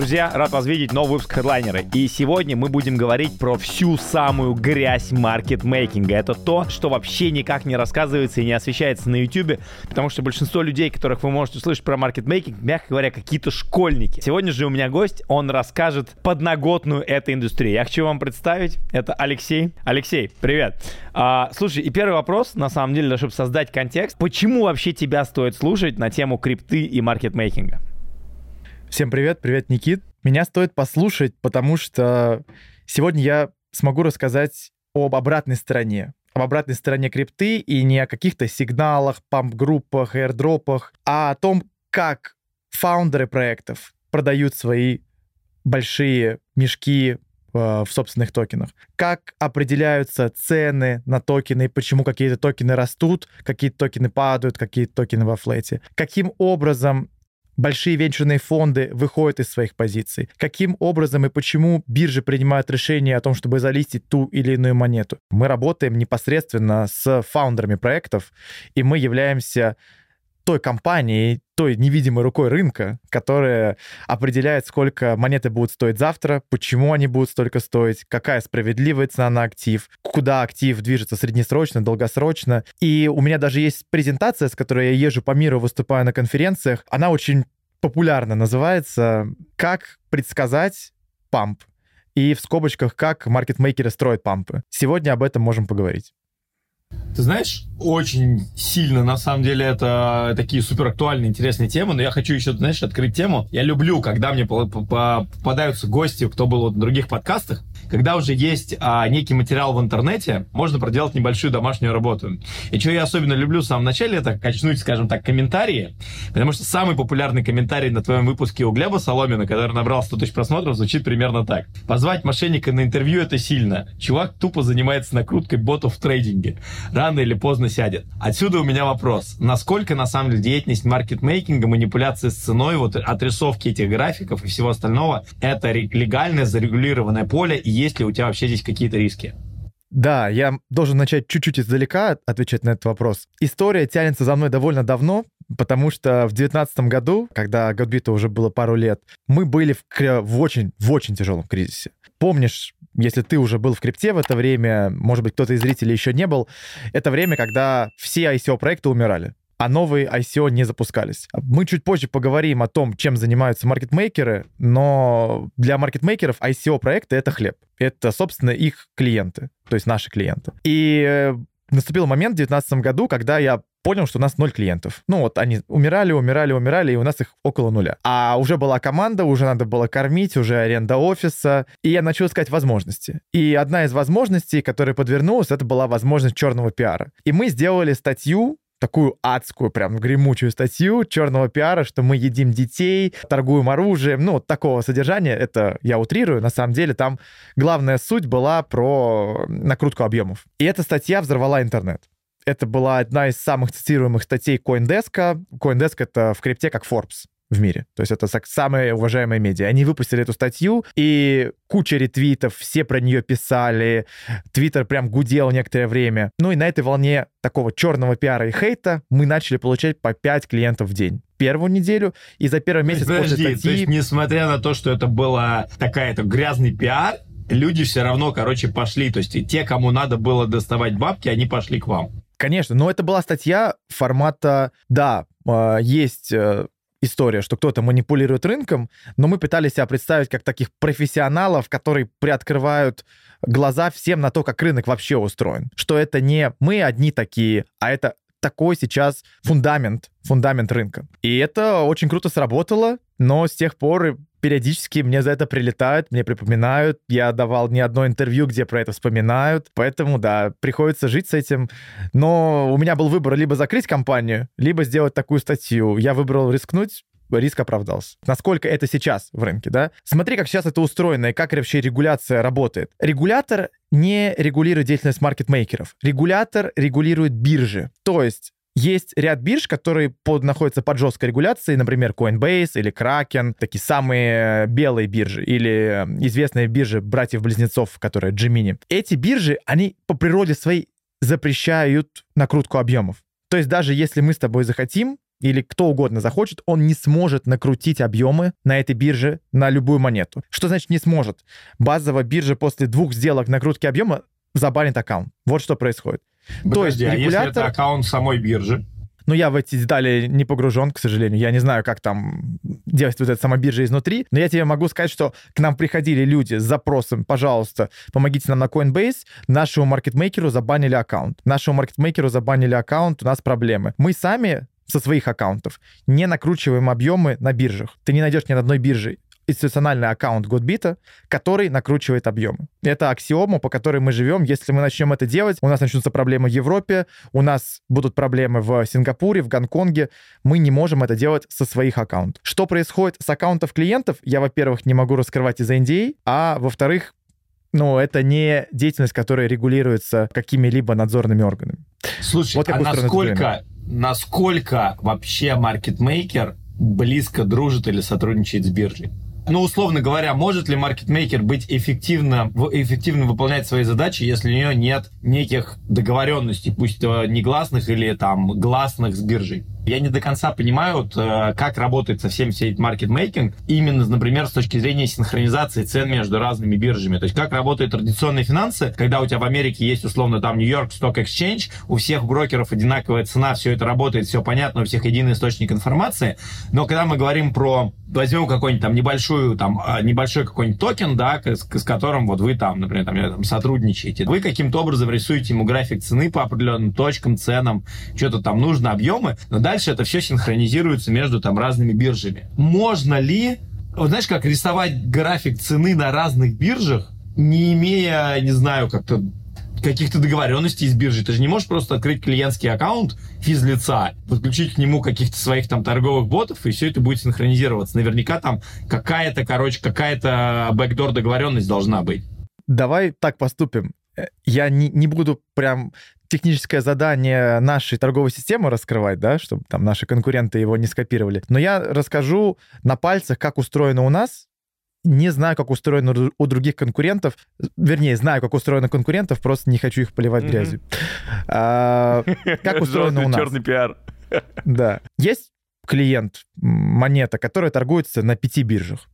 Друзья, рад вас видеть, новый выпуск Хедлайнера. И сегодня мы будем говорить про всю самую грязь маркетмейкинга. Это то, что вообще никак не рассказывается и не освещается на YouTube, потому что большинство людей, которых вы можете услышать про маркетмейкинг, мягко говоря, какие-то школьники. Сегодня же у меня гость, он расскажет подноготную этой индустрии. Я хочу вам представить, это Алексей. Алексей, привет. А, слушай, и первый вопрос, на самом деле, чтобы создать контекст. Почему вообще тебя стоит слушать на тему крипты и маркетмейкинга? Всем привет, привет, Никит. Меня стоит послушать, потому что сегодня я смогу рассказать об обратной стороне. Об обратной стороне крипты и не о каких-то сигналах, памп-группах, airdropах, а о том, как фаундеры проектов продают свои большие мешки э, в собственных токенах. Как определяются цены на токены, почему какие-то токены растут, какие-то токены падают, какие-то токены во флете. Каким образом большие венчурные фонды выходят из своих позиций, каким образом и почему биржи принимают решение о том, чтобы залистить ту или иную монету. Мы работаем непосредственно с фаундерами проектов, и мы являемся той компанией, той невидимой рукой рынка, которая определяет, сколько монеты будут стоить завтра, почему они будут столько стоить, какая справедливая цена на актив, куда актив движется среднесрочно, долгосрочно. И у меня даже есть презентация, с которой я езжу по миру, выступаю на конференциях. Она очень популярно называется «Как предсказать памп» и в скобочках «Как маркетмейкеры строят пампы». Сегодня об этом можем поговорить. Ты знаешь, очень сильно, на самом деле, это такие супер актуальные, интересные темы, но я хочу еще, знаешь, открыть тему. Я люблю, когда мне попадаются гости, кто был в других подкастах, когда уже есть а, некий материал в интернете, можно проделать небольшую домашнюю работу. И что я особенно люблю в самом начале, это качнуть, скажем так, комментарии, потому что самый популярный комментарий на твоем выпуске у Глеба Соломина, который набрал 100 тысяч просмотров, звучит примерно так. Позвать мошенника на интервью — это сильно. Чувак тупо занимается накруткой ботов в трейдинге. Рано или поздно сядет. Отсюда у меня вопрос. Насколько, на самом деле, деятельность маркетмейкинга, манипуляции с ценой, вот отрисовки этих графиков и всего остального, это легальное зарегулированное поле, и есть ли у тебя вообще здесь какие-то риски? Да, я должен начать чуть-чуть издалека отвечать на этот вопрос. История тянется за мной довольно давно, потому что в 2019 году, когда Godbit уже было пару лет, мы были в, в очень, в очень тяжелом кризисе. Помнишь, если ты уже был в крипте в это время, может быть, кто-то из зрителей еще не был, это время, когда все ICO-проекты умирали а новые ICO не запускались. Мы чуть позже поговорим о том, чем занимаются маркетмейкеры, но для маркетмейкеров ICO-проекты — это хлеб. Это, собственно, их клиенты, то есть наши клиенты. И э, наступил момент в 2019 году, когда я понял, что у нас ноль клиентов. Ну вот они умирали, умирали, умирали, и у нас их около нуля. А уже была команда, уже надо было кормить, уже аренда офиса, и я начал искать возможности. И одна из возможностей, которая подвернулась, это была возможность черного пиара. И мы сделали статью такую адскую, прям гремучую статью черного пиара, что мы едим детей, торгуем оружием, ну, вот такого содержания, это я утрирую, на самом деле там главная суть была про накрутку объемов. И эта статья взорвала интернет. Это была одна из самых цитируемых статей CoinDesk. CoinDesk — это в крипте как Forbes в мире. То есть это самые уважаемые медиа. Они выпустили эту статью, и куча ретвитов, все про нее писали, Твиттер прям гудел некоторое время. Ну и на этой волне такого черного пиара и хейта мы начали получать по 5 клиентов в день первую неделю, и за первый месяц Подожди, после статьи... то есть несмотря на то, что это была такая-то грязный пиар, люди все равно, короче, пошли. То есть и те, кому надо было доставать бабки, они пошли к вам. Конечно, но это была статья формата, да, а, есть э, история, что кто-то манипулирует рынком, но мы пытались себя представить как таких профессионалов, которые приоткрывают глаза всем на то, как рынок вообще устроен. Что это не мы одни такие, а это такой сейчас фундамент, фундамент рынка. И это очень круто сработало, но с тех пор периодически мне за это прилетают, мне припоминают. Я давал не одно интервью, где про это вспоминают. Поэтому, да, приходится жить с этим. Но у меня был выбор либо закрыть компанию, либо сделать такую статью. Я выбрал рискнуть, риск оправдался. Насколько это сейчас в рынке, да? Смотри, как сейчас это устроено и как вообще регуляция работает. Регулятор не регулирует деятельность маркетмейкеров. Регулятор регулирует биржи. То есть есть ряд бирж, которые под, находятся под жесткой регуляцией, например, Coinbase или Kraken, такие самые белые биржи, или э, известные биржи братьев-близнецов, которые Gemini. Эти биржи, они по природе своей запрещают накрутку объемов. То есть даже если мы с тобой захотим, или кто угодно захочет, он не сможет накрутить объемы на этой бирже на любую монету. Что значит не сможет? Базовая биржа после двух сделок накрутки объема забанит аккаунт. Вот что происходит. Подожди, То есть регулятор... а если это аккаунт самой биржи? Ну, я в эти детали не погружен, к сожалению. Я не знаю, как там действует эта сама биржа изнутри. Но я тебе могу сказать, что к нам приходили люди с запросом, пожалуйста, помогите нам на Coinbase. Нашему маркетмейкеру забанили аккаунт. Нашему маркетмейкеру забанили аккаунт, у нас проблемы. Мы сами со своих аккаунтов не накручиваем объемы на биржах. Ты не найдешь ни на одной бирже институциональный аккаунт Godbit, который накручивает объемы. Это аксиома, по которой мы живем. Если мы начнем это делать, у нас начнутся проблемы в Европе, у нас будут проблемы в Сингапуре, в Гонконге. Мы не можем это делать со своих аккаунтов. Что происходит с аккаунтов клиентов, я, во-первых, не могу раскрывать из-за NDA, а во-вторых, ну, это не деятельность, которая регулируется какими-либо надзорными органами. Слушай, вот а насколько, насколько вообще маркетмейкер близко дружит или сотрудничает с биржей? Ну, условно говоря, может ли маркетмейкер быть эффективно, эффективно выполнять свои задачи, если у нее нет неких договоренностей, пусть негласных или там гласных с биржей? Я не до конца понимаю, вот, э, как работает совсем все этот маркетмейкинг, именно, например, с точки зрения синхронизации цен между разными биржами. То есть как работают традиционные финансы, когда у тебя в Америке есть, условно, там Нью-Йорк Stock Exchange, у всех брокеров одинаковая цена, все это работает, все понятно, у всех единый источник информации. Но когда мы говорим про, возьмем какой-нибудь там небольшую, там, а, небольшой какой-нибудь токен, да, с, с которым вот вы там, например, там, там сотрудничаете, вы каким-то образом рисуете ему график цены по определенным точкам, ценам, что-то там нужно, объемы, но дальше дальше это все синхронизируется между там разными биржами. Можно ли, вот знаешь, как рисовать график цены на разных биржах, не имея, не знаю, как-то каких-то договоренностей с биржей. Ты же не можешь просто открыть клиентский аккаунт физлица, подключить к нему каких-то своих там торговых ботов, и все это будет синхронизироваться. Наверняка там какая-то, короче, какая-то бэкдор договоренность должна быть. Давай так поступим. Э, я не, не буду прям техническое задание нашей торговой системы раскрывать, да, чтобы там наши конкуренты его не скопировали. Но я расскажу на пальцах, как устроено у нас, не знаю, как устроено у других конкурентов. Вернее, знаю, как устроено конкурентов, просто не хочу их поливать грязью. А, как устроено у нас? Черный пиар. Да. Есть клиент, монета, которая торгуется на пяти биржах.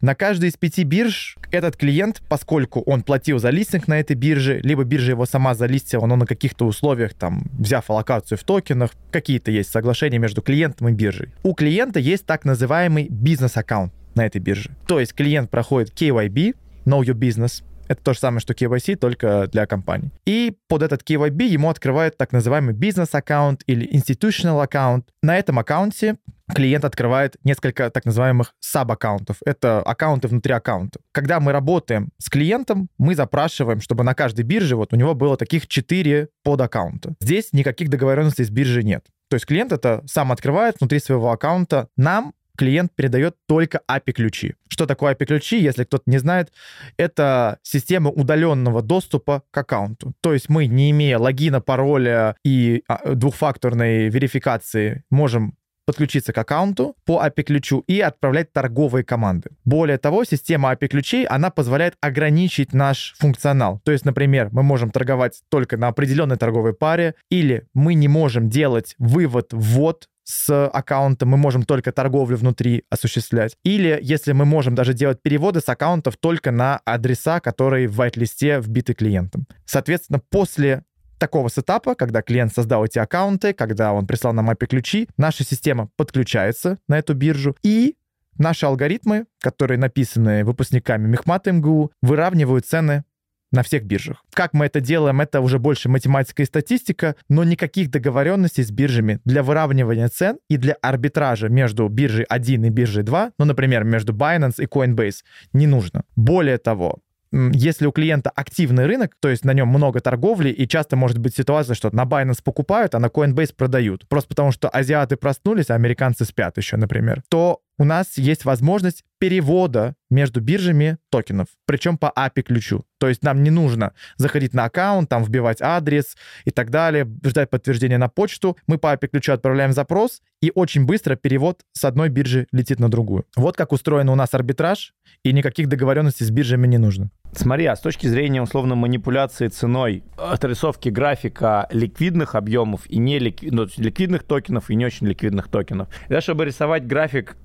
На каждой из пяти бирж этот клиент, поскольку он платил за листинг на этой бирже, либо биржа его сама залистила, но на каких-то условиях, там, взяв аллокацию в токенах, какие-то есть соглашения между клиентом и биржей. У клиента есть так называемый бизнес-аккаунт на этой бирже. То есть клиент проходит KYB, Know Your Business, это то же самое, что KYC, только для компаний. И под этот KYB ему открывают так называемый бизнес-аккаунт или institutional аккаунт. На этом аккаунте клиент открывает несколько так называемых саб-аккаунтов. Это аккаунты внутри аккаунта. Когда мы работаем с клиентом, мы запрашиваем, чтобы на каждой бирже вот у него было таких 4 подаккаунта. Здесь никаких договоренностей с биржей нет. То есть клиент это сам открывает внутри своего аккаунта. Нам клиент передает только API-ключи. Что такое API-ключи, если кто-то не знает? Это система удаленного доступа к аккаунту. То есть мы, не имея логина, пароля и а, двухфакторной верификации, можем подключиться к аккаунту по API-ключу и отправлять торговые команды. Более того, система API-ключей, она позволяет ограничить наш функционал. То есть, например, мы можем торговать только на определенной торговой паре, или мы не можем делать вывод-ввод с аккаунта мы можем только торговлю внутри осуществлять. Или если мы можем даже делать переводы с аккаунтов только на адреса, которые в white-листе вбиты клиентом. Соответственно, после такого сетапа, когда клиент создал эти аккаунты, когда он прислал нам API-ключи, наша система подключается на эту биржу, и наши алгоритмы, которые написаны выпускниками Мехмата МГУ, выравнивают цены на всех биржах. Как мы это делаем, это уже больше математика и статистика, но никаких договоренностей с биржами для выравнивания цен и для арбитража между биржей 1 и биржей 2, ну, например, между Binance и Coinbase, не нужно. Более того, если у клиента активный рынок, то есть на нем много торговли, и часто может быть ситуация, что на Binance покупают, а на Coinbase продают, просто потому что азиаты проснулись, а американцы спят еще, например, то у нас есть возможность перевода между биржами токенов, причем по API ключу. То есть нам не нужно заходить на аккаунт, там вбивать адрес и так далее, ждать подтверждения на почту. Мы по API ключу отправляем запрос, и очень быстро перевод с одной биржи летит на другую. Вот как устроен у нас арбитраж, и никаких договоренностей с биржами не нужно. Смотри, а с точки зрения условно манипуляции ценой, отрисовки графика ликвидных объемов и не ликви... ну, ликвидных токенов и не очень ликвидных токенов, да, чтобы рисовать график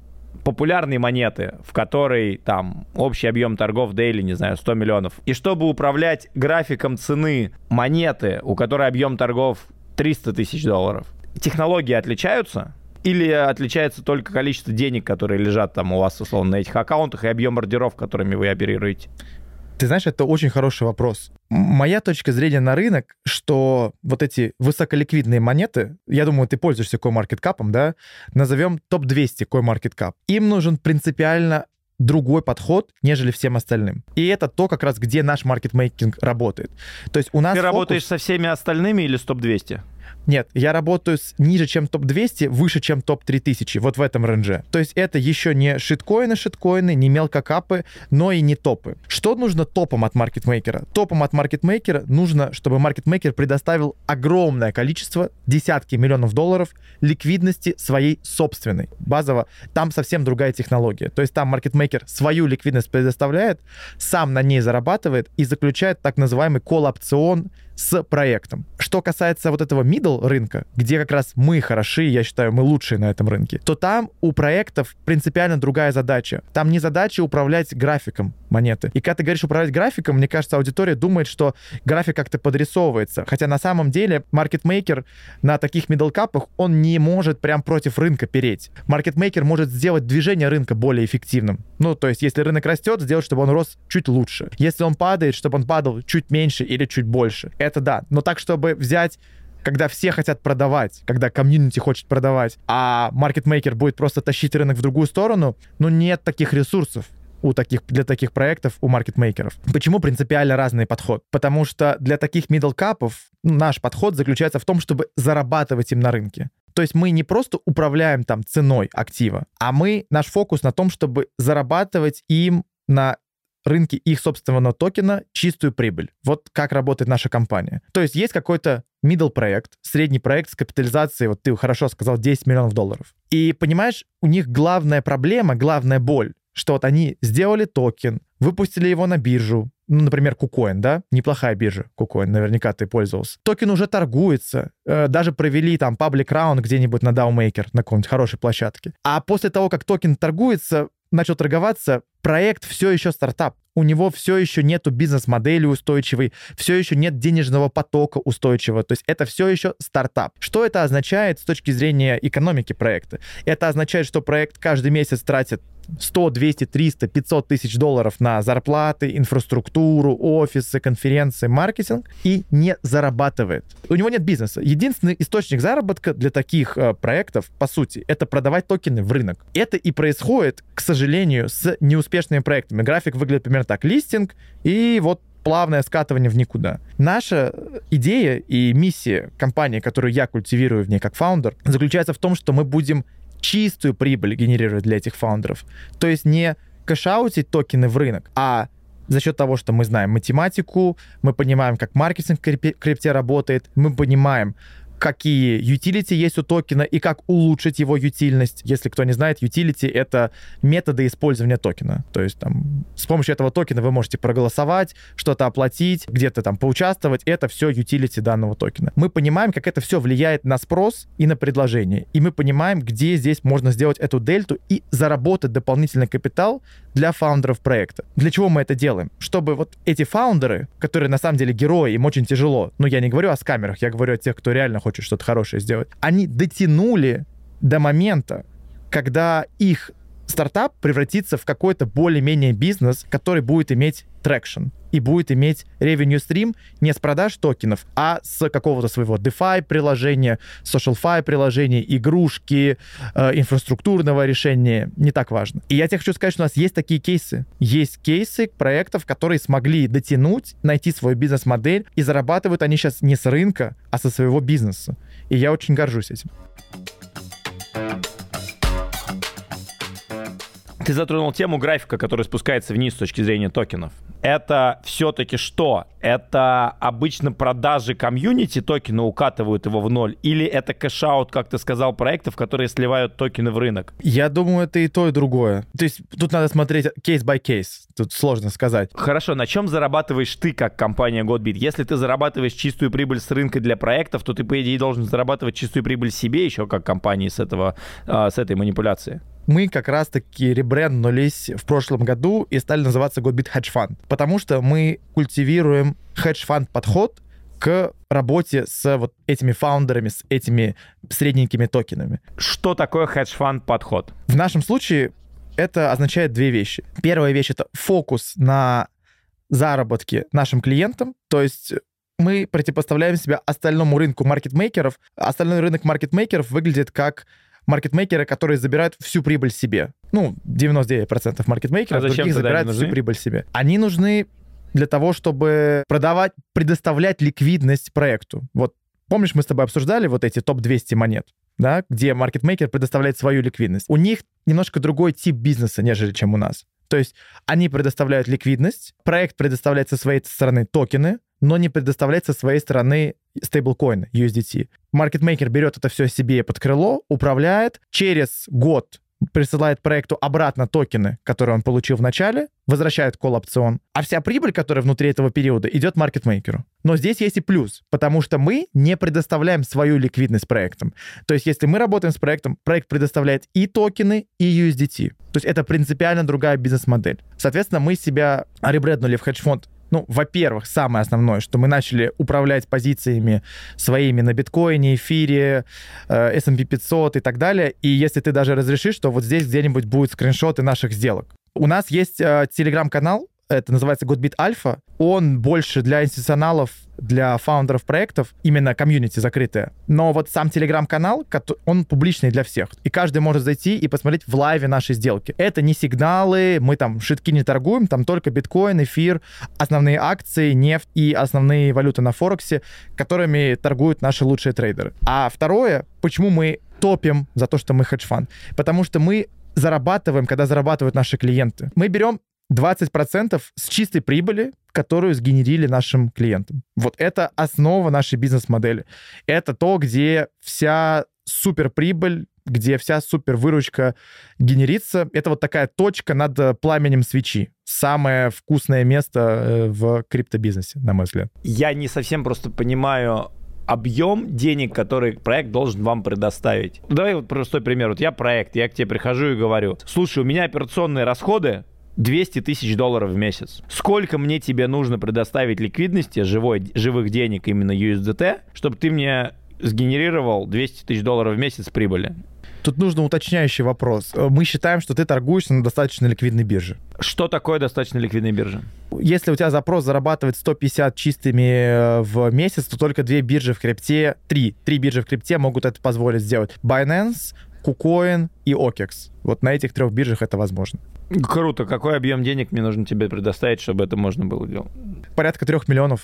популярной монеты, в которой там общий объем торгов дейли, не знаю, 100 миллионов. И чтобы управлять графиком цены монеты, у которой объем торгов 300 тысяч долларов, технологии отличаются? Или отличается только количество денег, которые лежат там у вас, условно, на этих аккаунтах и объем ордеров, которыми вы оперируете? Ты знаешь, это очень хороший вопрос. Моя точка зрения на рынок, что вот эти высоколиквидные монеты, я думаю, ты пользуешься CoinMarketCap, да, назовем топ-200 CoinMarketCap. Им нужен принципиально другой подход, нежели всем остальным. И это то, как раз где наш маркетмейкинг работает. То есть у нас Ты фокус... работаешь со всеми остальными или с топ-200? Нет, я работаю с ниже, чем топ-200, выше, чем топ-3000, вот в этом рейнже. То есть это еще не шиткоины, шиткоины, не мелкокапы, но и не топы. Что нужно топом от маркетмейкера? Топом от маркетмейкера нужно, чтобы маркетмейкер предоставил огромное количество, десятки миллионов долларов ликвидности своей собственной. Базово, там совсем другая технология. То есть там маркетмейкер свою ликвидность предоставляет, сам на ней зарабатывает и заключает так называемый колл-опцион с проектом. Что касается вот этого middle рынка, где как раз мы хороши, я считаю, мы лучшие на этом рынке, то там у проектов принципиально другая задача. Там не задача управлять графиком монеты. И когда ты говоришь управлять графиком, мне кажется, аудитория думает, что график как-то подрисовывается. Хотя на самом деле маркетмейкер на таких middle капах, он не может прям против рынка переть. Маркетмейкер может сделать движение рынка более эффективным. Ну, то есть, если рынок растет, сделать, чтобы он рос чуть лучше. Если он падает, чтобы он падал чуть меньше или чуть больше это да. Но так, чтобы взять когда все хотят продавать, когда комьюнити хочет продавать, а маркетмейкер будет просто тащить рынок в другую сторону, ну нет таких ресурсов у таких, для таких проектов у маркетмейкеров. Почему принципиально разный подход? Потому что для таких middle cap ов наш подход заключается в том, чтобы зарабатывать им на рынке. То есть мы не просто управляем там ценой актива, а мы, наш фокус на том, чтобы зарабатывать им на рынке их собственного токена чистую прибыль. Вот как работает наша компания. То есть есть какой-то middle проект, средний проект с капитализацией, вот ты хорошо сказал, 10 миллионов долларов. И понимаешь, у них главная проблема, главная боль, что вот они сделали токен, выпустили его на биржу, ну, например, KuCoin, да, неплохая биржа KuCoin, наверняка ты пользовался. Токен уже торгуется, э, даже провели там public раунд где-нибудь на DAOMaker, на какой-нибудь хорошей площадке. А после того, как токен торгуется, начал торговаться, проект все еще стартап. У него все еще нету бизнес-модели устойчивой, все еще нет денежного потока устойчивого. То есть это все еще стартап. Что это означает с точки зрения экономики проекта? Это означает, что проект каждый месяц тратит 100, 200, 300, 500 тысяч долларов на зарплаты, инфраструктуру, офисы, конференции, маркетинг и не зарабатывает. У него нет бизнеса. Единственный источник заработка для таких э, проектов, по сути, это продавать токены в рынок. Это и происходит, к сожалению, с неуспешными проектами. График выглядит примерно так. Листинг и вот плавное скатывание в никуда. Наша идея и миссия компании, которую я культивирую в ней как фаундер, заключается в том, что мы будем чистую прибыль генерировать для этих фаундеров. То есть не кэшаутить токены в рынок, а за счет того, что мы знаем математику, мы понимаем, как маркетинг в крипте работает, мы понимаем, какие utility есть у токена и как улучшить его ютильность. Если кто не знает, utility — это методы использования токена. То есть там с помощью этого токена вы можете проголосовать, что-то оплатить, где-то там поучаствовать. Это все utility данного токена. Мы понимаем, как это все влияет на спрос и на предложение. И мы понимаем, где здесь можно сделать эту дельту и заработать дополнительный капитал для фаундеров проекта. Для чего мы это делаем? Чтобы вот эти фаундеры, которые на самом деле герои, им очень тяжело, ну я не говорю о скамерах, я говорю о тех, кто реально хочет что-то хорошее сделать, они дотянули до момента, когда их стартап превратится в какой-то более-менее бизнес, который будет иметь traction и будет иметь revenue stream не с продаж токенов, а с какого-то своего DeFi приложения, SocialFi приложения, игрушки, э, инфраструктурного решения, не так важно. И я тебе хочу сказать, что у нас есть такие кейсы. Есть кейсы проектов, которые смогли дотянуть, найти свою бизнес-модель, и зарабатывают они сейчас не с рынка, а со своего бизнеса. И я очень горжусь этим. Ты затронул тему графика, который спускается вниз с точки зрения токенов. Это все-таки что? Это обычно продажи комьюнити токена укатывают его в ноль? Или это cash out, как ты сказал, проектов, которые сливают токены в рынок? Я думаю, это и то, и другое. То есть тут надо смотреть кейс-by кейс. Тут сложно сказать. Хорошо, на чем зарабатываешь ты как компания Godbit? Если ты зарабатываешь чистую прибыль с рынка для проектов, то ты, по идее, должен зарабатывать чистую прибыль себе еще как компании с, этого, а, с этой манипуляции мы как раз-таки ребренднулись в прошлом году и стали называться Godbit Hedge Fund, потому что мы культивируем hedge-фанд подход к работе с вот этими фаундерами, с этими средненькими токенами. Что такое hedge-фанд подход? В нашем случае это означает две вещи. Первая вещь — это фокус на заработки нашим клиентам, то есть мы противопоставляем себя остальному рынку маркетмейкеров. Остальной рынок маркетмейкеров выглядит как маркетмейкеры, которые забирают всю прибыль себе. Ну, 99% маркетмейкеров а других забирают всю прибыль себе. Они нужны для того, чтобы продавать, предоставлять ликвидность проекту. Вот помнишь, мы с тобой обсуждали вот эти топ-200 монет? да, где маркетмейкер предоставляет свою ликвидность. У них немножко другой тип бизнеса, нежели чем у нас. То есть они предоставляют ликвидность, проект предоставляет со своей стороны токены, но не предоставляет со своей стороны стейблкоин USDT. Маркетмейкер берет это все себе под крыло, управляет. Через год присылает проекту обратно токены, которые он получил в начале, возвращает колл-опцион, а вся прибыль, которая внутри этого периода, идет маркетмейкеру. Но здесь есть и плюс, потому что мы не предоставляем свою ликвидность проектам. То есть если мы работаем с проектом, проект предоставляет и токены, и USDT. То есть это принципиально другая бизнес-модель. Соответственно, мы себя ребреднули в хедж-фонд ну, во-первых, самое основное, что мы начали управлять позициями своими на биткоине, эфире, э, S&P 500 и так далее. И если ты даже разрешишь, то вот здесь где-нибудь будут скриншоты наших сделок. У нас есть э, телеграм-канал, это называется Godbit Alpha. Он больше для институционалов, для фаундеров проектов, именно комьюнити закрытое. Но вот сам телеграм-канал, он публичный для всех. И каждый может зайти и посмотреть в live е наши сделки. Это не сигналы, мы там шитки не торгуем, там только биткоин, эфир, основные акции, нефть и основные валюты на Форексе, которыми торгуют наши лучшие трейдеры. А второе, почему мы топим за то, что мы хедж-фанд? Потому что мы зарабатываем, когда зарабатывают наши клиенты. Мы берем 20% с чистой прибыли, которую сгенерили нашим клиентам. Вот это основа нашей бизнес-модели. Это то, где вся суперприбыль, где вся супервыручка генерится. Это вот такая точка над пламенем свечи. Самое вкусное место э, в криптобизнесе, на мой взгляд. Я не совсем просто понимаю, объем денег, который проект должен вам предоставить. Давай вот простой пример. Вот я проект, я к тебе прихожу и говорю, слушай, у меня операционные расходы 200 тысяч долларов в месяц. Сколько мне тебе нужно предоставить ликвидности, живой, живых денег именно USDT, чтобы ты мне сгенерировал 200 тысяч долларов в месяц прибыли? Тут нужно уточняющий вопрос. Мы считаем, что ты торгуешься на достаточно ликвидной бирже. Что такое достаточно ликвидная биржа? Если у тебя запрос зарабатывает 150 чистыми э, в месяц, то только две биржи в крипте, три, три биржи в крипте могут это позволить сделать. Binance, KuCoin и OKEX. Вот на этих трех биржах это возможно. Круто. Какой объем денег мне нужно тебе предоставить, чтобы это можно было делать? Порядка трех миллионов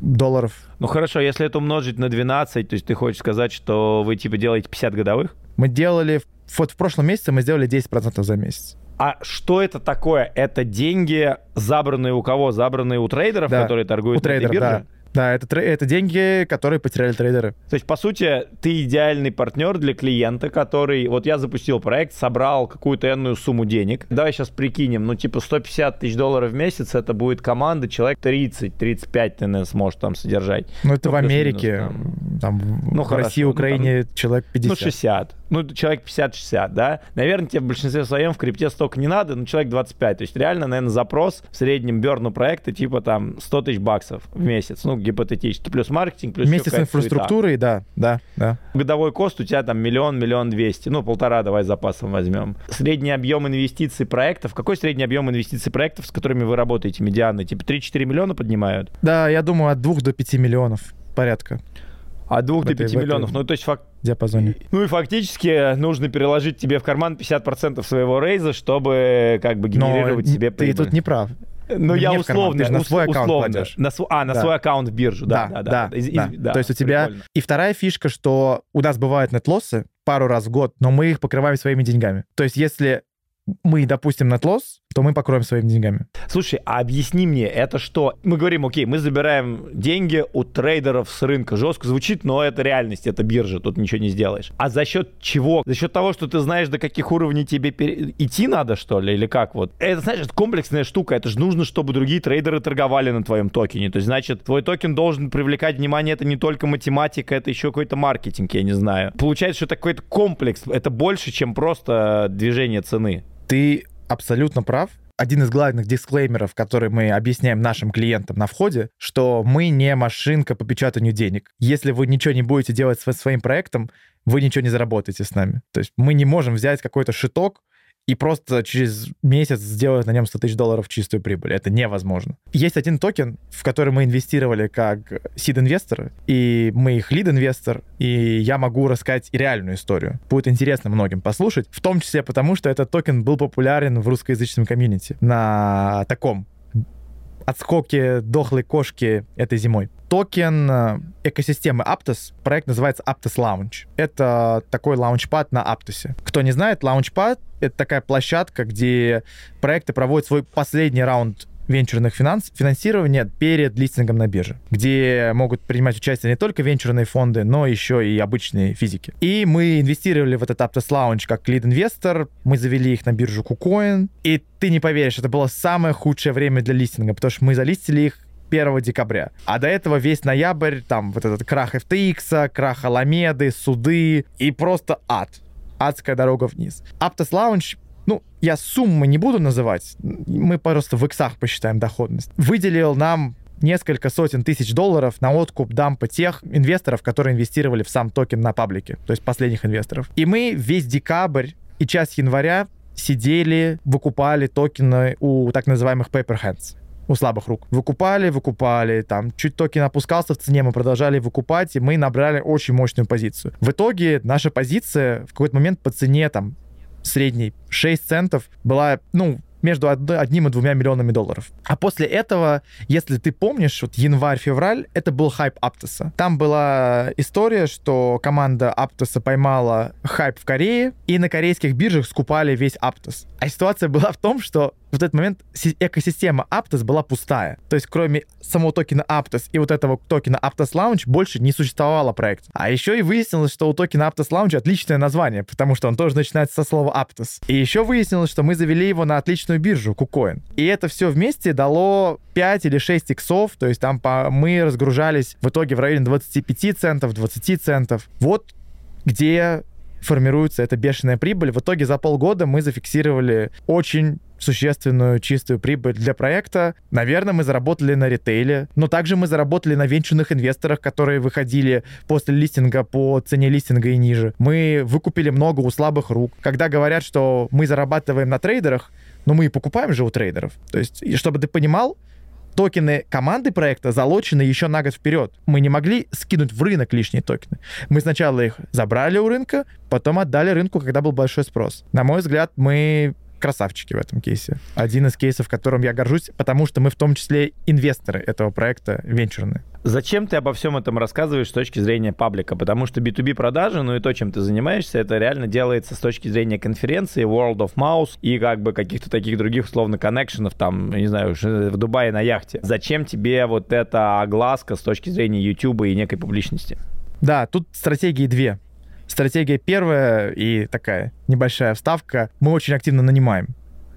долларов. Ну хорошо, если это умножить на 12, то есть ты хочешь сказать, что вы типа делаете 50 годовых? Мы делали, вот в прошлом месяце мы сделали 10% за месяц. А что это такое? Это деньги, забранные у кого? Забранные у трейдеров, да, которые торгуют у на трейдеров, этой бирже? Да. Да, это, это деньги, которые потеряли трейдеры. То есть, по сути, ты идеальный партнер для клиента, который... Вот я запустил проект, собрал какую-то энную сумму денег. Давай сейчас прикинем, ну, типа 150 тысяч долларов в месяц, это будет команда, человек 30-35 ты, наверное, сможешь там содержать. Ну, это ну, в Америке, минус, там, там ну, в хорошо, России, Украине ну, там, человек 50. Ну, 60 ну, человек 50-60, да, наверное, тебе в большинстве своем в крипте столько не надо, но человек 25. То есть реально, наверное, запрос в среднем берну проекта типа там 100 тысяч баксов в месяц, ну, гипотетически, плюс маркетинг, плюс Вместе с инфраструктурой, да, да, да. Годовой кост у тебя там миллион, миллион двести, ну, полтора давай запасом возьмем. Средний объем инвестиций проектов, какой средний объем инвестиций проектов, с которыми вы работаете, медианы, типа 3-4 миллиона поднимают? Да, я думаю, от 2 до 5 миллионов порядка. От 2 до 5 миллионов. Ну, то есть факт... диапазоне. Ну и фактически нужно переложить тебе в карман 50% своего рейза, чтобы как бы генерировать Но себе прибыль. Ты тут не прав. Ну, я условно, на свой аккаунт условно. На, а, на да. свой аккаунт в биржу, да, да, да. да, да. Из, да. Из, да. То есть у тебя... Прикольно. И вторая фишка, что у нас бывают net loss ы пару раз в год, но мы их покрываем своими деньгами. То есть если мы, допустим, net loss, то мы покроем своими деньгами. Слушай, а объясни мне, это что? Мы говорим, окей, мы забираем деньги у трейдеров с рынка. Жестко звучит, но это реальность, это биржа, тут ничего не сделаешь. А за счет чего? За счет того, что ты знаешь, до каких уровней тебе пере... идти надо, что ли, или как вот? Это, это комплексная штука, это же нужно, чтобы другие трейдеры торговали на твоем токене. То есть, значит, твой токен должен привлекать внимание, это не только математика, это еще какой-то маркетинг, я не знаю. Получается, что это какой-то комплекс, это больше, чем просто движение цены. Ты абсолютно прав. Один из главных дисклеймеров, который мы объясняем нашим клиентам на входе, что мы не машинка по печатанию денег. Если вы ничего не будете делать со своим проектом, вы ничего не заработаете с нами. То есть мы не можем взять какой-то шиток, и просто через месяц сделать на нем 100 тысяч долларов чистую прибыль. Это невозможно. Есть один токен, в который мы инвестировали как сид-инвесторы, и мы их лид-инвестор, и я могу рассказать реальную историю. Будет интересно многим послушать, в том числе потому, что этот токен был популярен в русскоязычном комьюнити на таком отскоке дохлой кошки этой зимой. Токен э, экосистемы Aptos, проект называется Aptos Lounge. Это такой лаунчпад на Aptos. Кто не знает, лаунчпад — это такая площадка, где проекты проводят свой последний раунд венчурных финанс, финансирования перед листингом на бирже, где могут принимать участие не только венчурные фонды, но еще и обычные физики. И мы инвестировали в этот Aptos Lounge как лид-инвестор, мы завели их на биржу KuCoin, и ты не поверишь, это было самое худшее время для листинга, потому что мы залистили их 1 декабря. А до этого весь ноябрь, там вот этот крах FTX, крах Аламеды, суды и просто ад. Адская дорога вниз. Aptos Lounge ну, я суммы не буду называть, мы просто в иксах посчитаем доходность, выделил нам несколько сотен тысяч долларов на откуп дампа тех инвесторов, которые инвестировали в сам токен на паблике, то есть последних инвесторов. И мы весь декабрь и часть января сидели, выкупали токены у так называемых paper hands у слабых рук. Выкупали, выкупали, там, чуть токен опускался в цене, мы продолжали выкупать, и мы набрали очень мощную позицию. В итоге наша позиция в какой-то момент по цене, там, средней 6 центов была, ну, между одним и двумя миллионами долларов. А после этого, если ты помнишь, вот январь-февраль, это был хайп Aptos а. Там была история, что команда Aptos а поймала хайп в Корее, и на корейских биржах скупали весь Aptos. А ситуация была в том, что в этот момент экосистема Aptos была пустая. То есть кроме самого токена Aptos и вот этого токена Aptos Lounge больше не существовало проекта. А еще и выяснилось, что у токена Aptos Lounge отличное название, потому что он тоже начинается со слова Aptos. И еще выяснилось, что мы завели его на отличную биржу, KuCoin. И это все вместе дало 5 или 6 иксов, то есть там по... мы разгружались в итоге в районе 25 центов, 20 центов. Вот где формируется эта бешеная прибыль. В итоге за полгода мы зафиксировали очень существенную чистую прибыль для проекта. Наверное, мы заработали на ритейле, но также мы заработали на венчурных инвесторах, которые выходили после листинга по цене листинга и ниже. Мы выкупили много у слабых рук. Когда говорят, что мы зарабатываем на трейдерах, но мы и покупаем же у трейдеров. То есть, и чтобы ты понимал, токены команды проекта залочены еще на год вперед. Мы не могли скинуть в рынок лишние токены. Мы сначала их забрали у рынка, потом отдали рынку, когда был большой спрос. На мой взгляд, мы красавчики в этом кейсе. Один из кейсов, которым я горжусь, потому что мы в том числе инвесторы этого проекта венчурные. Зачем ты обо всем этом рассказываешь с точки зрения паблика? Потому что B2B продажи, ну и то, чем ты занимаешься, это реально делается с точки зрения конференции, World of Mouse и как бы каких-то таких других, условно, коннекшенов, там, не знаю, в Дубае на яхте. Зачем тебе вот эта огласка с точки зрения YouTube и некой публичности? Да, тут стратегии две. Стратегия первая и такая небольшая вставка. Мы очень активно нанимаем.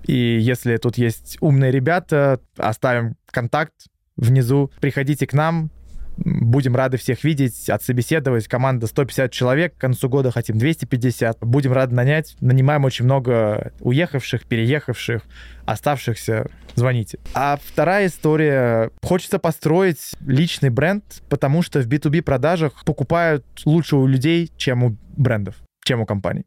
И если тут есть умные ребята, оставим контакт внизу. Приходите к нам, Будем рады всех видеть, отсобеседовать. Команда 150 человек, к концу года хотим 250. Будем рады нанять. Нанимаем очень много уехавших, переехавших, оставшихся. Звоните. А вторая история. Хочется построить личный бренд, потому что в B2B продажах покупают лучше у людей, чем у брендов, чем у компаний.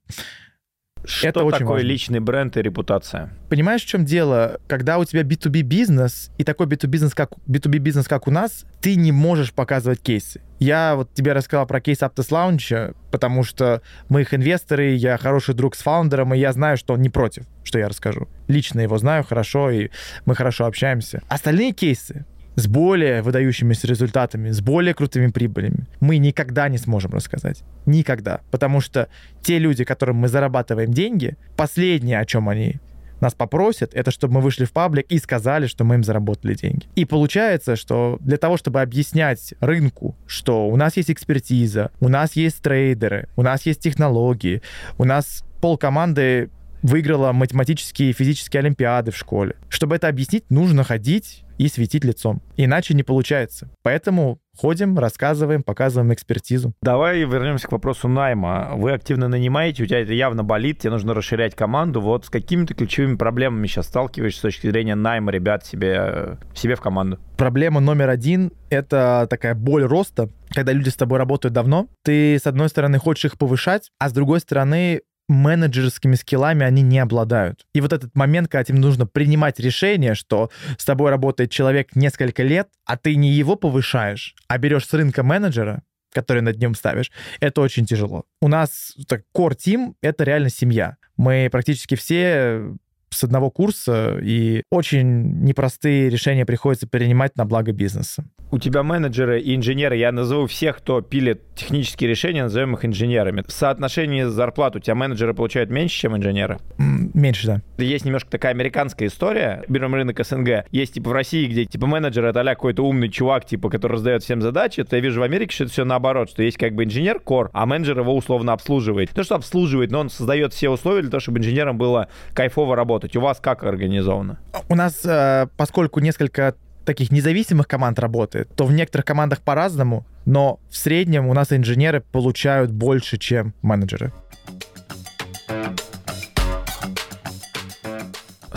Что это очень такое важно. личный бренд и репутация? Понимаешь, в чем дело? Когда у тебя B2B бизнес и такой B2B бизнес, как, B2B бизнес, как у нас, ты не можешь показывать кейсы. Я вот тебе рассказал про кейс Aptos Lounge, потому что мы их инвесторы, я хороший друг с фаундером, и я знаю, что он не против, что я расскажу. Лично его знаю хорошо, и мы хорошо общаемся. Остальные кейсы, с более выдающимися результатами, с более крутыми прибылями, мы никогда не сможем рассказать. Никогда. Потому что те люди, которым мы зарабатываем деньги, последнее, о чем они нас попросят, это чтобы мы вышли в паблик и сказали, что мы им заработали деньги. И получается, что для того, чтобы объяснять рынку, что у нас есть экспертиза, у нас есть трейдеры, у нас есть технологии, у нас пол команды выиграла математические и физические олимпиады в школе. Чтобы это объяснить, нужно ходить и светить лицом. Иначе не получается. Поэтому ходим, рассказываем, показываем экспертизу. Давай вернемся к вопросу найма. Вы активно нанимаете, у тебя это явно болит, тебе нужно расширять команду. Вот с какими-то ключевыми проблемами сейчас сталкиваешься с точки зрения найма ребят себе, себе в команду? Проблема номер один — это такая боль роста, когда люди с тобой работают давно. Ты, с одной стороны, хочешь их повышать, а с другой стороны, менеджерскими скиллами они не обладают. И вот этот момент, когда тебе нужно принимать решение, что с тобой работает человек несколько лет, а ты не его повышаешь, а берешь с рынка менеджера, который над ним ставишь, это очень тяжело. У нас так, core team — это реально семья. Мы практически все с одного курса, и очень непростые решения приходится принимать на благо бизнеса. У тебя менеджеры и инженеры, я назову всех, кто пилит технические решения, назовем их инженерами. В соотношении зарплат у тебя менеджеры получают меньше, чем инженеры? Меньше, да. Есть немножко такая американская история, берем рынок СНГ. Есть типа в России, где типа менеджер это а какой-то умный чувак, типа, который раздает всем задачи. То я вижу в Америке, что это все наоборот, что есть как бы инженер кор, а менеджер его условно обслуживает. То, что обслуживает, но он создает все условия для того, чтобы инженерам было кайфово работать. У вас как организовано? У нас, э, поскольку несколько таких независимых команд работает, то в некоторых командах по-разному, но в среднем у нас инженеры получают больше, чем менеджеры.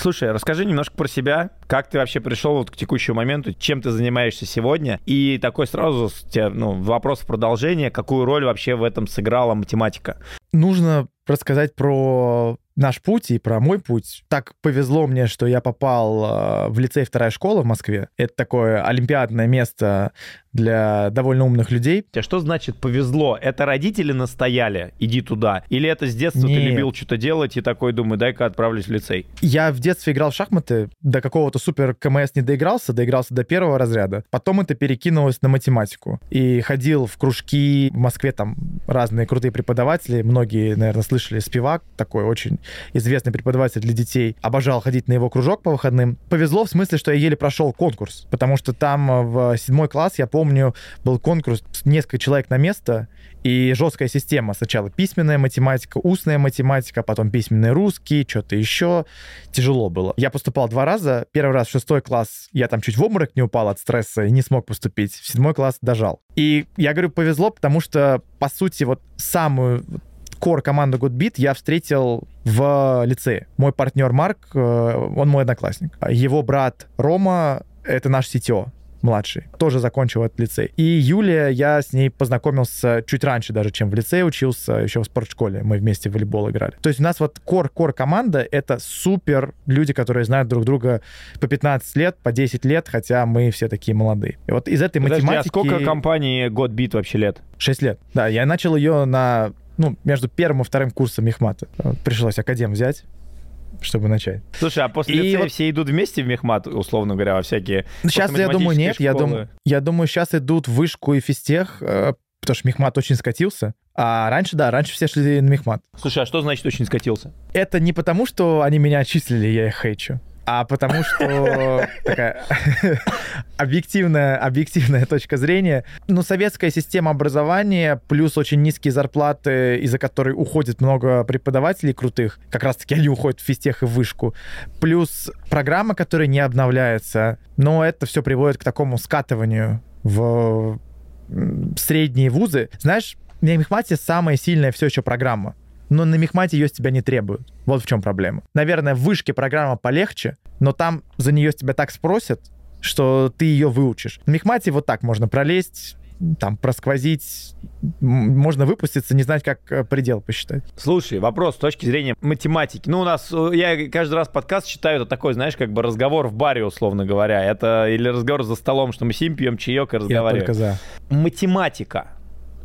Слушай, расскажи немножко про себя. Как ты вообще пришел вот к текущему моменту? Чем ты занимаешься сегодня? И такой сразу ну, вопрос в продолжение. Какую роль вообще в этом сыграла математика? Нужно рассказать про наш путь и про мой путь. Так повезло мне, что я попал э, в лицей вторая школа в Москве. Это такое олимпиадное место для довольно умных людей. А что значит повезло? Это родители настояли, иди туда? Или это с детства Нет. ты любил что-то делать и такой, думаю, дай-ка отправлюсь в лицей? Я в детстве играл в шахматы, до какого-то супер КМС не доигрался, доигрался до первого разряда. Потом это перекинулось на математику. И ходил в кружки в Москве, там разные крутые преподаватели, многие, наверное, слышали Спивак, такой очень известный преподаватель для детей. Обожал ходить на его кружок по выходным. Повезло в смысле, что я еле прошел конкурс, потому что там э, в седьмой класс, я помню, был конкурс, несколько человек на место, и жесткая система. Сначала письменная математика, устная математика, потом письменный русский, что-то еще. Тяжело было. Я поступал два раза. Первый раз в шестой класс я там чуть в обморок не упал от стресса и не смог поступить. В седьмой класс дожал. И я говорю, повезло, потому что, по сути, вот самую кор команды Goodbeat я встретил в лицее. Мой партнер Марк, э, он мой одноклассник. Его брат Рома — это наш CTO младший, тоже закончил этот лицей. И Юлия, я с ней познакомился чуть раньше даже, чем в лицее учился, еще в спортшколе. Мы вместе в волейбол играли. То есть у нас вот кор-кор команда — это супер люди, которые знают друг друга по 15 лет, по 10 лет, хотя мы все такие молодые. И вот из этой Подожди, математики... а сколько компании Godbeat вообще лет? 6 лет. Да, я начал ее на ну, между первым и вторым курсом мехмата. Пришлось академ взять чтобы начать. Слушай, а после и лицея вот... все идут вместе в мехмат, условно говоря, во всякие... Сейчас, я думаю, нет. Я думаю, я думаю, сейчас идут в вышку и физтех, э, потому что мехмат очень скатился. А раньше, да, раньше все шли на мехмат. Слушай, а что значит очень скатился? Это не потому, что они меня отчислили, я их хейчу а потому что такая объективная, объективная точка зрения. Ну, советская система образования плюс очень низкие зарплаты, из-за которой уходит много преподавателей крутых, как раз-таки они уходят в физтех и в вышку, плюс программа, которая не обновляется, но это все приводит к такому скатыванию в средние вузы. Знаешь, в Мехмате самая сильная все еще программа но на Мехмате ее с тебя не требуют. Вот в чем проблема. Наверное, в вышке программа полегче, но там за нее с тебя так спросят, что ты ее выучишь. На Мехмате вот так можно пролезть, там, просквозить, можно выпуститься, не знать, как э, предел посчитать. Слушай, вопрос с точки зрения математики. Ну, у нас, э, я каждый раз подкаст читаю, это такой, знаешь, как бы разговор в баре, условно говоря. Это или разговор за столом, что мы сидим, пьем чаек и разговариваем. Я только за. Математика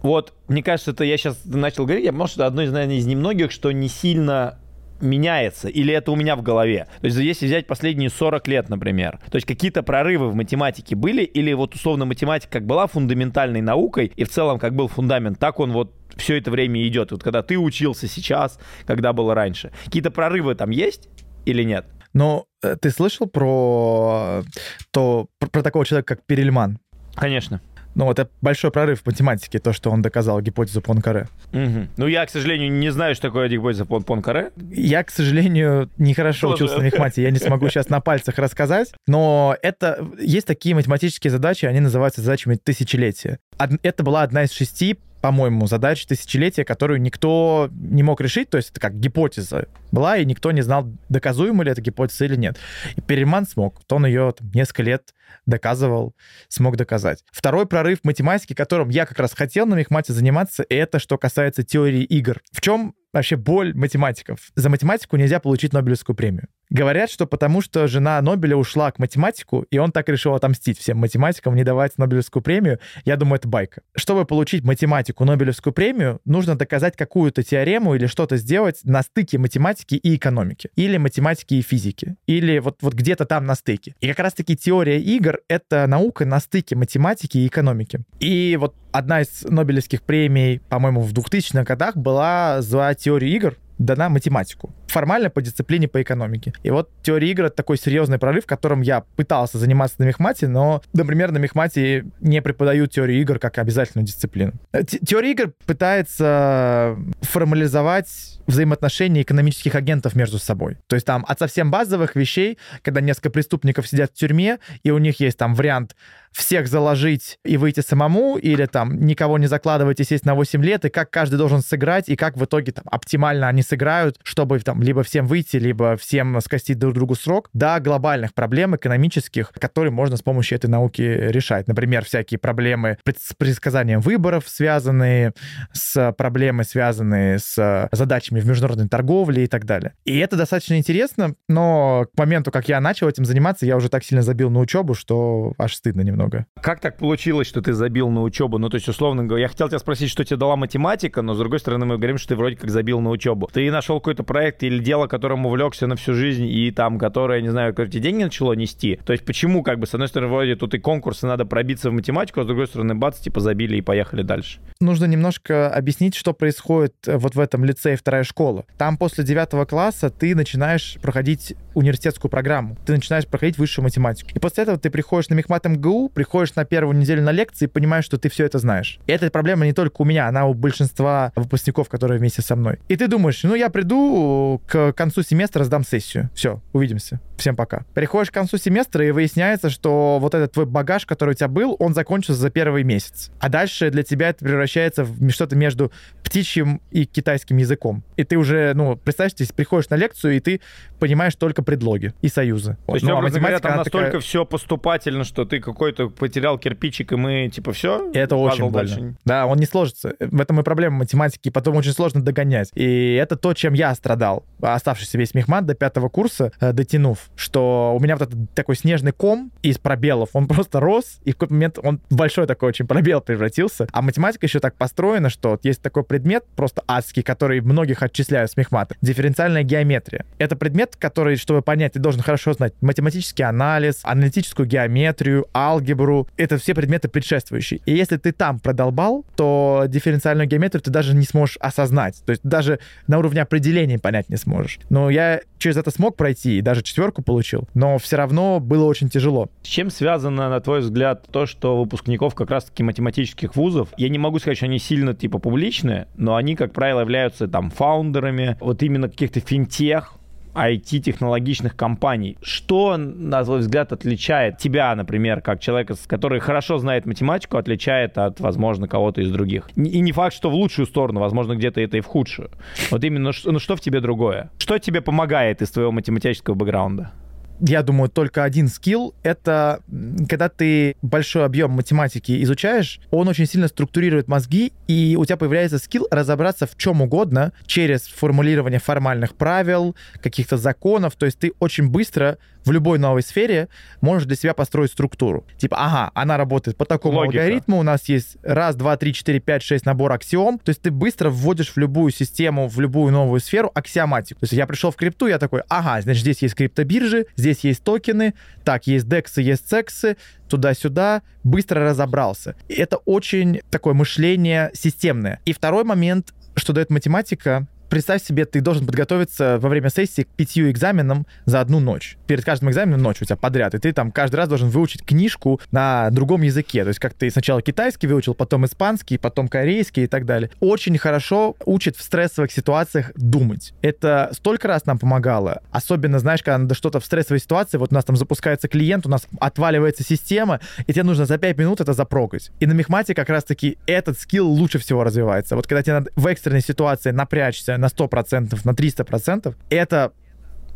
вот, мне кажется, это я сейчас начал говорить, я, может, одно из, наверное, из немногих, что не сильно меняется, или это у меня в голове. То есть если взять последние 40 лет, например, то есть какие-то прорывы в математике были, или вот условно математика как была фундаментальной наукой, и в целом как был фундамент, так он вот все это время идет. Вот когда ты учился сейчас, когда было раньше. Какие-то прорывы там есть? или нет? Но э, ты слышал про, то, про такого человека, как Перельман? Конечно. Ну, это большой прорыв в математике, то, что он доказал гипотезу Понкаре. Угу. Ну, я, к сожалению, не знаю, что такое гипотеза Пон Понкаре. Я, к сожалению, нехорошо Тоже. учился на мехмате, я не смогу сейчас на пальцах рассказать, но это есть такие математические задачи, они называются задачами тысячелетия. Од- Это была одна из шести по-моему, задач тысячелетия, которую никто не мог решить, то есть это как гипотеза была, и никто не знал, доказуема ли эта гипотеза или нет. И Перельман смог, то он ее там, несколько лет доказывал, смог доказать. Второй прорыв в математике, которым я как раз хотел на мехмате заниматься, это что касается теории игр. В чем вообще боль математиков? За математику нельзя получить Нобелевскую премию. Говорят, что потому что жена Нобеля ушла к математику, и он так решил отомстить всем математикам, не давать Нобелевскую премию. Я думаю, это байка. Чтобы получить математику Нобелевскую премию, нужно доказать какую-то теорему или что-то сделать на стыке математики и экономики. Или математики и физики. Или вот, вот где-то там на стыке. И как раз-таки теория игр — это наука на стыке математики и экономики. И вот одна из Нобелевских премий, по-моему, в 2000-х годах была за теорию игр, дана математику. Формально по дисциплине по экономике. И вот теория игр — это такой серьезный прорыв, в котором я пытался заниматься на мехмате, но, например, на мехмате не преподают теорию игр как обязательную дисциплину. Э, те- Теория игр пытается формализовать взаимоотношения экономических агентов между собой. То есть там от совсем базовых вещей, когда несколько преступников сидят в тюрьме, и у них есть там вариант всех заложить и выйти самому, или там никого не закладывать и сесть на 8 лет, и как каждый должен сыграть, и как в итоге там оптимально они сыграют, чтобы там либо всем выйти, либо всем скостить друг другу срок, до глобальных проблем экономических, которые можно с помощью этой науки решать. Например, всякие проблемы с предсказанием выборов, связанные с проблемой, связанные с задачами в международной торговле и так далее. И это достаточно интересно, но к моменту, как я начал этим заниматься, я уже так сильно забил на учебу, что аж стыдно немного. Как так получилось, что ты забил на учебу? Ну, то есть, условно говоря, я хотел тебя спросить, что тебе дала математика, но, с другой стороны, мы говорим, что ты вроде как забил на учебу. Ты нашел какой-то проект или дело, которым увлекся на всю жизнь, и там, которое, не знаю, какие деньги начало нести? То есть, почему, как бы, с одной стороны, вроде тут и конкурсы, надо пробиться в математику, а с другой стороны, бац, типа, забили и поехали дальше. Нужно немножко объяснить, что происходит э, вот в этом лицее вторая школа. Там после девятого класса ты начинаешь проходить университетскую программу. Ты начинаешь проходить высшую математику. И после этого ты приходишь на мехмат МГУ, приходишь на первую неделю на лекции и понимаешь, что ты все это знаешь. И эта проблема не только у меня, она у большинства выпускников, которые вместе со мной. И ты думаешь, ну я приду к концу семестра, сдам сессию. Все, увидимся. Всем пока. Приходишь к концу семестра и выясняется, что вот этот твой багаж, который у тебя был, он закончился за первый месяц. А дальше для тебя это превращается в что-то между птичьим и китайским языком. И ты уже, ну, представь, ты приходишь на лекцию, и ты понимаешь только предлоги и союзы. То есть, Ну, а образно говоря, там настолько такая- все поступательно, что ты какой-то потерял кирпичик, и мы, типа, все? И это очень больно. Да, он не сложится. В этом и проблема математики. Потом очень сложно догонять. И это то, чем я страдал, оставшийся весь мехмат до пятого курса, э, дотянув, что у меня вот этот такой снежный ком из пробелов, он просто рос, и в какой-то момент он большой такой очень пробел превратился. А математика еще так построена, что вот есть такой предмет, просто адский, который многих отчисляют с мехмата. Дифференциальная геометрия. Это предмет, который, чтобы понять, ты должен хорошо знать математический анализ, аналитическую геометрию, алгебру. Это все предметы предшествующие. И если ты там продолбал, то дифференциальную геометрию ты даже не сможешь осознать. То есть даже на уровне определений понять не сможешь. Но я через это смог пройти и даже четверку получил, но все равно было очень тяжело. С чем связано, на твой взгляд, то, что выпускников как раз-таки математических вузов, я не могу сказать, что они сильно, типа, публичные, но они, как правило, являются там фаундерами, вот именно каких-то финтех, IT-технологичных компаний. Что, на твой взгляд, отличает тебя, например, как человека, который хорошо знает математику, отличает от, возможно, кого-то из других? И не факт, что в лучшую сторону, возможно, где-то это и в худшую. Вот именно, ну что в тебе другое? Что тебе помогает из твоего математического бэкграунда? Я думаю, только один скилл — это когда ты большой объем математики изучаешь, он очень сильно структурирует мозги, и у тебя появляется скилл разобраться в чем угодно через формулирование формальных правил, каких-то законов. То есть ты очень быстро в любой новой сфере можешь для себя построить структуру. Типа, ага, она работает по такому Логика. алгоритму, у нас есть раз, два, три, четыре, пять, шесть набор аксиом. То есть ты быстро вводишь в любую систему, в любую новую сферу аксиоматику. То есть я пришел в крипту, я такой, ага, значит, здесь есть криптобиржи, здесь есть токены, так, есть дексы, есть сексы, туда-сюда, быстро разобрался. И это очень такое мышление системное. И второй момент, что дает математика, представь себе, ты должен подготовиться во время сессии к пятью экзаменам за одну ночь. Перед каждым экзаменом ночь у тебя подряд, и ты там каждый раз должен выучить книжку на другом языке. То есть как ты сначала китайский выучил, потом испанский, потом корейский и так далее. Очень хорошо учит в стрессовых ситуациях думать. Это столько раз нам помогало. Особенно, знаешь, когда надо что-то в стрессовой ситуации, вот у нас там запускается клиент, у нас отваливается система, и тебе нужно за 5 минут это запрогать. И на мехмате как раз-таки этот скилл лучше всего развивается. Вот когда тебе надо в экстренной ситуации напрячься на 100%, на 300%, это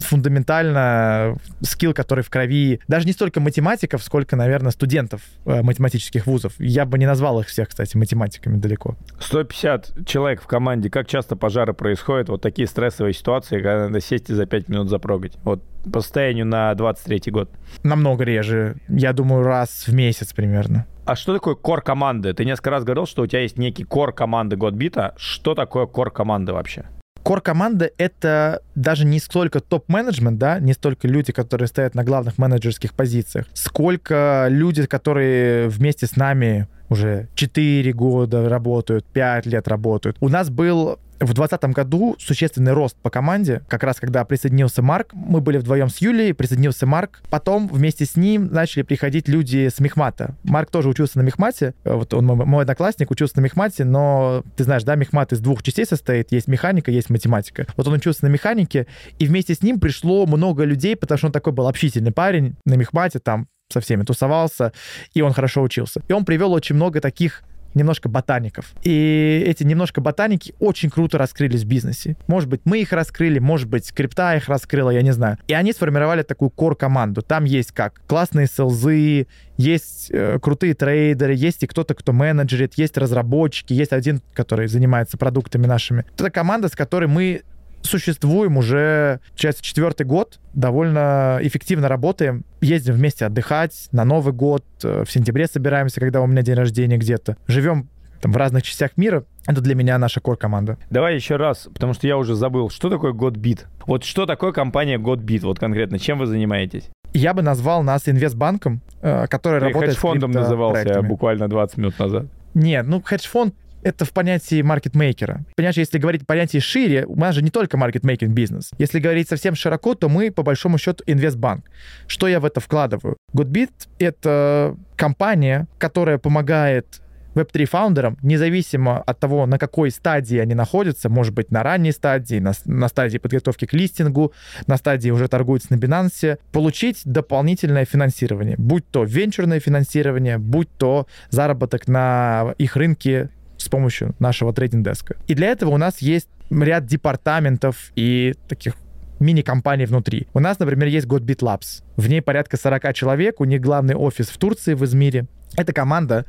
фундаментально скилл, который в крови даже не столько математиков, сколько, наверное, студентов э, математических вузов. Я бы не назвал их всех, кстати, математиками далеко. 150 человек в команде. Как часто пожары происходят? Вот такие стрессовые ситуации, когда надо сесть и за 5 минут запрогать. Вот по состоянию на 23 год. Намного реже. Я думаю, раз в месяц примерно. А что такое кор команды? Ты несколько раз говорил, что у тебя есть некий кор команды Годбита. Что такое кор команды вообще? Кор команды — это даже не столько топ-менеджмент, да, не столько люди, которые стоят на главных менеджерских позициях, сколько люди, которые вместе с нами уже 4 года работают, 5 лет работают. У нас был в 2020 году существенный рост по команде. Как раз когда присоединился Марк, мы были вдвоем с Юлией, присоединился Марк. Потом вместе с ним начали приходить люди с Мехмата. Марк тоже учился на Мехмате. Вот он мой одноклассник, учился на Мехмате, но ты знаешь, да, Мехмат из двух частей состоит. Есть механика, есть математика. Вот он учился на механике, и вместе с ним пришло много людей, потому что он такой был общительный парень на Мехмате, там со всеми тусовался, и он хорошо учился. И он привел очень много таких немножко ботаников. И эти немножко ботаники очень круто раскрылись в бизнесе. Может быть, мы их раскрыли, может быть, крипта их раскрыла, я не знаю. И они сформировали такую кор-команду. Там есть как классные селзы, есть э, крутые трейдеры, есть и кто-то, кто менеджерит, есть разработчики, есть один, который занимается продуктами нашими. Это команда, с которой мы существуем уже, часть четвертый год, довольно эффективно работаем, ездим вместе отдыхать на Новый год, э, в сентябре собираемся, когда у меня день рождения где-то, живем там, в разных частях мира. Это для меня наша кор-команда. Давай еще раз, потому что я уже забыл, что такое Godbit? Вот что такое компания Godbit? Вот конкретно, чем вы занимаетесь? Я бы назвал нас инвестбанком, э, который Ты работает хедж-фондом назывался буквально 20 минут назад. Нет, ну хедж-фонд это в понятии маркетмейкера. Понимаешь, если говорить в понятии шире, у нас же не только маркетмейкинг бизнес. Если говорить совсем широко, то мы, по большому счету, инвестбанк. Что я в это вкладываю? Goodbit — это компания, которая помогает Web3 фаундерам, независимо от того, на какой стадии они находятся, может быть, на ранней стадии, на, на стадии подготовки к листингу, на стадии уже торгуются на Binance, получить дополнительное финансирование, будь то венчурное финансирование, будь то заработок на их рынке с помощью нашего трейдинг-деска. И для этого у нас есть ряд департаментов и таких мини-компаний внутри. У нас, например, есть Godbit Labs. В ней порядка 40 человек, у них главный офис в Турции, в Измире. Это команда,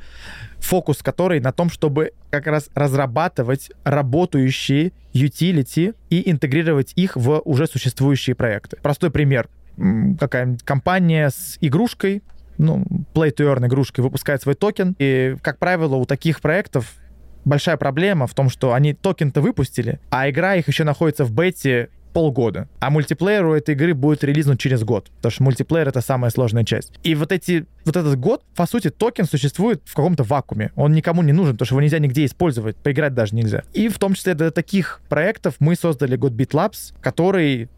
фокус которой на том, чтобы как раз разрабатывать работающие utility и интегрировать их в уже существующие проекты. Простой пример. Какая-нибудь компания с игрушкой, ну, Play to Earn игрушкой выпускает свой токен, и, как правило, у таких проектов большая проблема в том, что они токен-то выпустили, а игра их еще находится в бете полгода. А мультиплеер у этой игры будет релизнут через год, потому что мультиплеер — это самая сложная часть. И вот эти, вот этот год, по сути, токен существует в каком-то вакууме. Он никому не нужен, потому что его нельзя нигде использовать, поиграть даже нельзя. И в том числе для таких проектов мы создали Gotbit Labs, который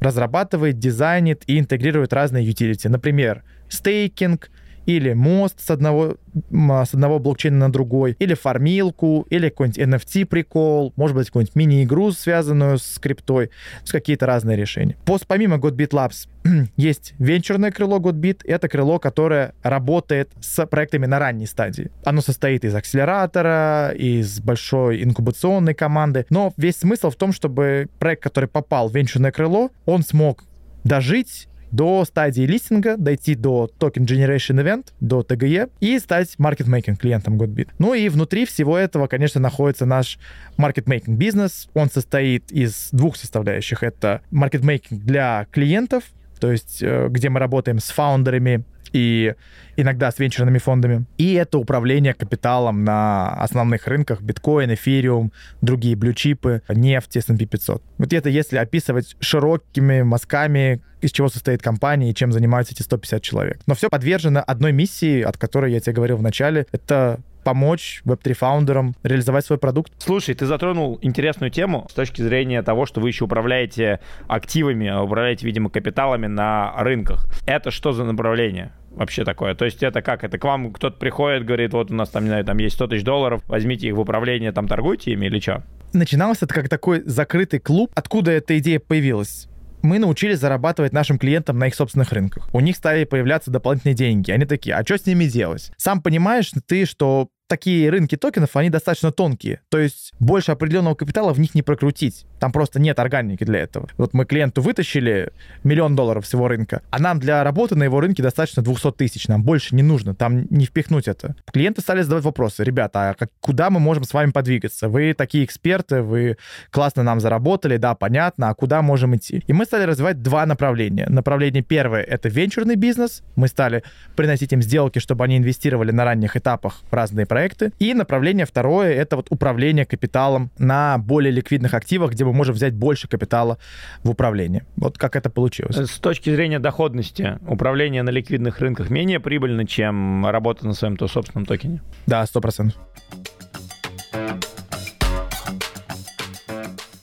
разрабатывает, дизайнит и интегрирует разные utility. Например, стейкинг, или мост с одного, с одного блокчейна на другой, или фармилку, или какой-нибудь NFT-прикол, может быть, какую-нибудь мини-игру, связанную с криптой, с какие-то разные решения. Пост, помимо Godbit Labs есть венчурное крыло Godbit, это крыло, которое работает с проектами на ранней стадии. Оно состоит из акселератора, из большой инкубационной команды, но весь смысл в том, чтобы проект, который попал в венчурное крыло, он смог дожить до стадии листинга, дойти до Token Generation Event, до TGE и стать маркетмейкинг клиентом Godbit. Ну и внутри всего этого, конечно, находится наш маркетмейкинг бизнес. Он состоит из двух составляющих. Это маркетмейкинг для клиентов, то есть э, где мы работаем с фаундерами и иногда с венчурными фондами. И это управление капиталом на основных рынках биткоин, эфириум, другие блючипы, нефть, S&P 500. Вот это если описывать широкими мазками, из чего состоит компания и чем занимаются эти 150 человек. Но все подвержено одной миссии, от которой я тебе говорил в начале. Это помочь Web3 фаундерам реализовать свой продукт. Слушай, ты затронул интересную тему с точки зрения того, что вы еще управляете активами, управляете, видимо, капиталами на рынках. Это что за направление? вообще такое? То есть это как? Это к вам кто-то приходит, говорит, вот у нас там, не знаю, там есть 100 тысяч долларов, возьмите их в управление, там торгуйте ими или что? Начиналось это как такой закрытый клуб. Откуда эта идея появилась? Мы научились зарабатывать нашим клиентам на их собственных рынках. У них стали появляться дополнительные деньги. Они такие, а что с ними делать? Сам понимаешь ты, что такие рынки токенов, они достаточно тонкие. То есть больше определенного капитала в них не прокрутить. Там просто нет органики для этого. Вот мы клиенту вытащили миллион долларов всего рынка, а нам для работы на его рынке достаточно 200 тысяч. Нам больше не нужно, там не впихнуть это. Клиенты стали задавать вопросы. Ребята, а как, куда мы можем с вами подвигаться? Вы такие эксперты, вы классно нам заработали, да, понятно, а куда можем идти? И мы стали развивать два направления. Направление первое — это венчурный бизнес. Мы стали приносить им сделки, чтобы они инвестировали на ранних этапах в разные проекты проекты. И направление второе — это вот управление капиталом на более ликвидных активах, где мы можем взять больше капитала в управление. Вот как это получилось. С точки зрения доходности, управление на ликвидных рынках менее прибыльно, чем работа на своем то собственном токене? Да, сто процентов.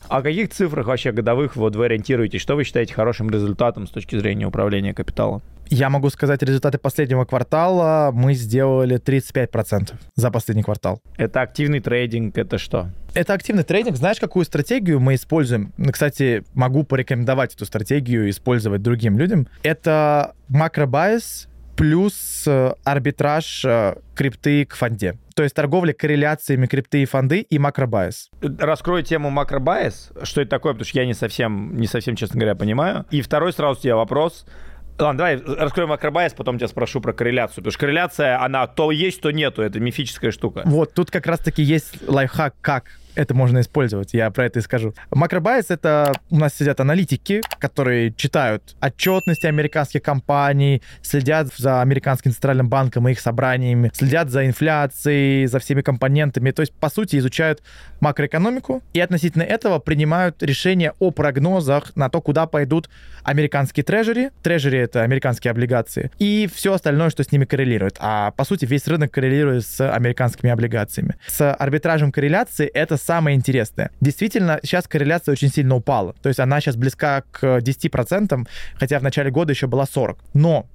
О каких цифрах вообще годовых вот вы ориентируетесь? Что вы считаете хорошим результатом с точки зрения управления капиталом? Я могу сказать результаты последнего квартала. Мы сделали 35% за последний квартал. Это активный трейдинг, это что? Это активный трейдинг. Знаешь, какую стратегию мы используем? Ну, кстати, могу порекомендовать эту стратегию использовать другим людям. Это макробайс плюс э, арбитраж э, крипты к фонде. То есть торговля корреляциями крипты и фонды и макробайс. Раскрою тему макробайс. Что это такое? Потому что я не совсем, не совсем, честно говоря, понимаю. И второй сразу у тебя вопрос. Ладно, давай раскроем макробайс, потом тебя спрошу про корреляцию. Потому что корреляция, она то есть, то нету. Это мифическая штука. Вот, тут как раз-таки есть лайфхак, как это можно использовать, я про это и скажу. Макробайс — это у нас сидят аналитики, которые читают отчетности американских компаний, следят за американским центральным банком и их собраниями, следят за инфляцией, за всеми компонентами, то есть, по сути, изучают макроэкономику и относительно этого принимают решения о прогнозах на то, куда пойдут американские трежери. Трежери — это американские облигации. И все остальное, что с ними коррелирует. А, по сути, весь рынок коррелирует с американскими облигациями. С арбитражем корреляции это самое интересное. Действительно, сейчас корреляция очень сильно упала. То есть она сейчас близка к 10%, хотя в начале года еще была 40%. Но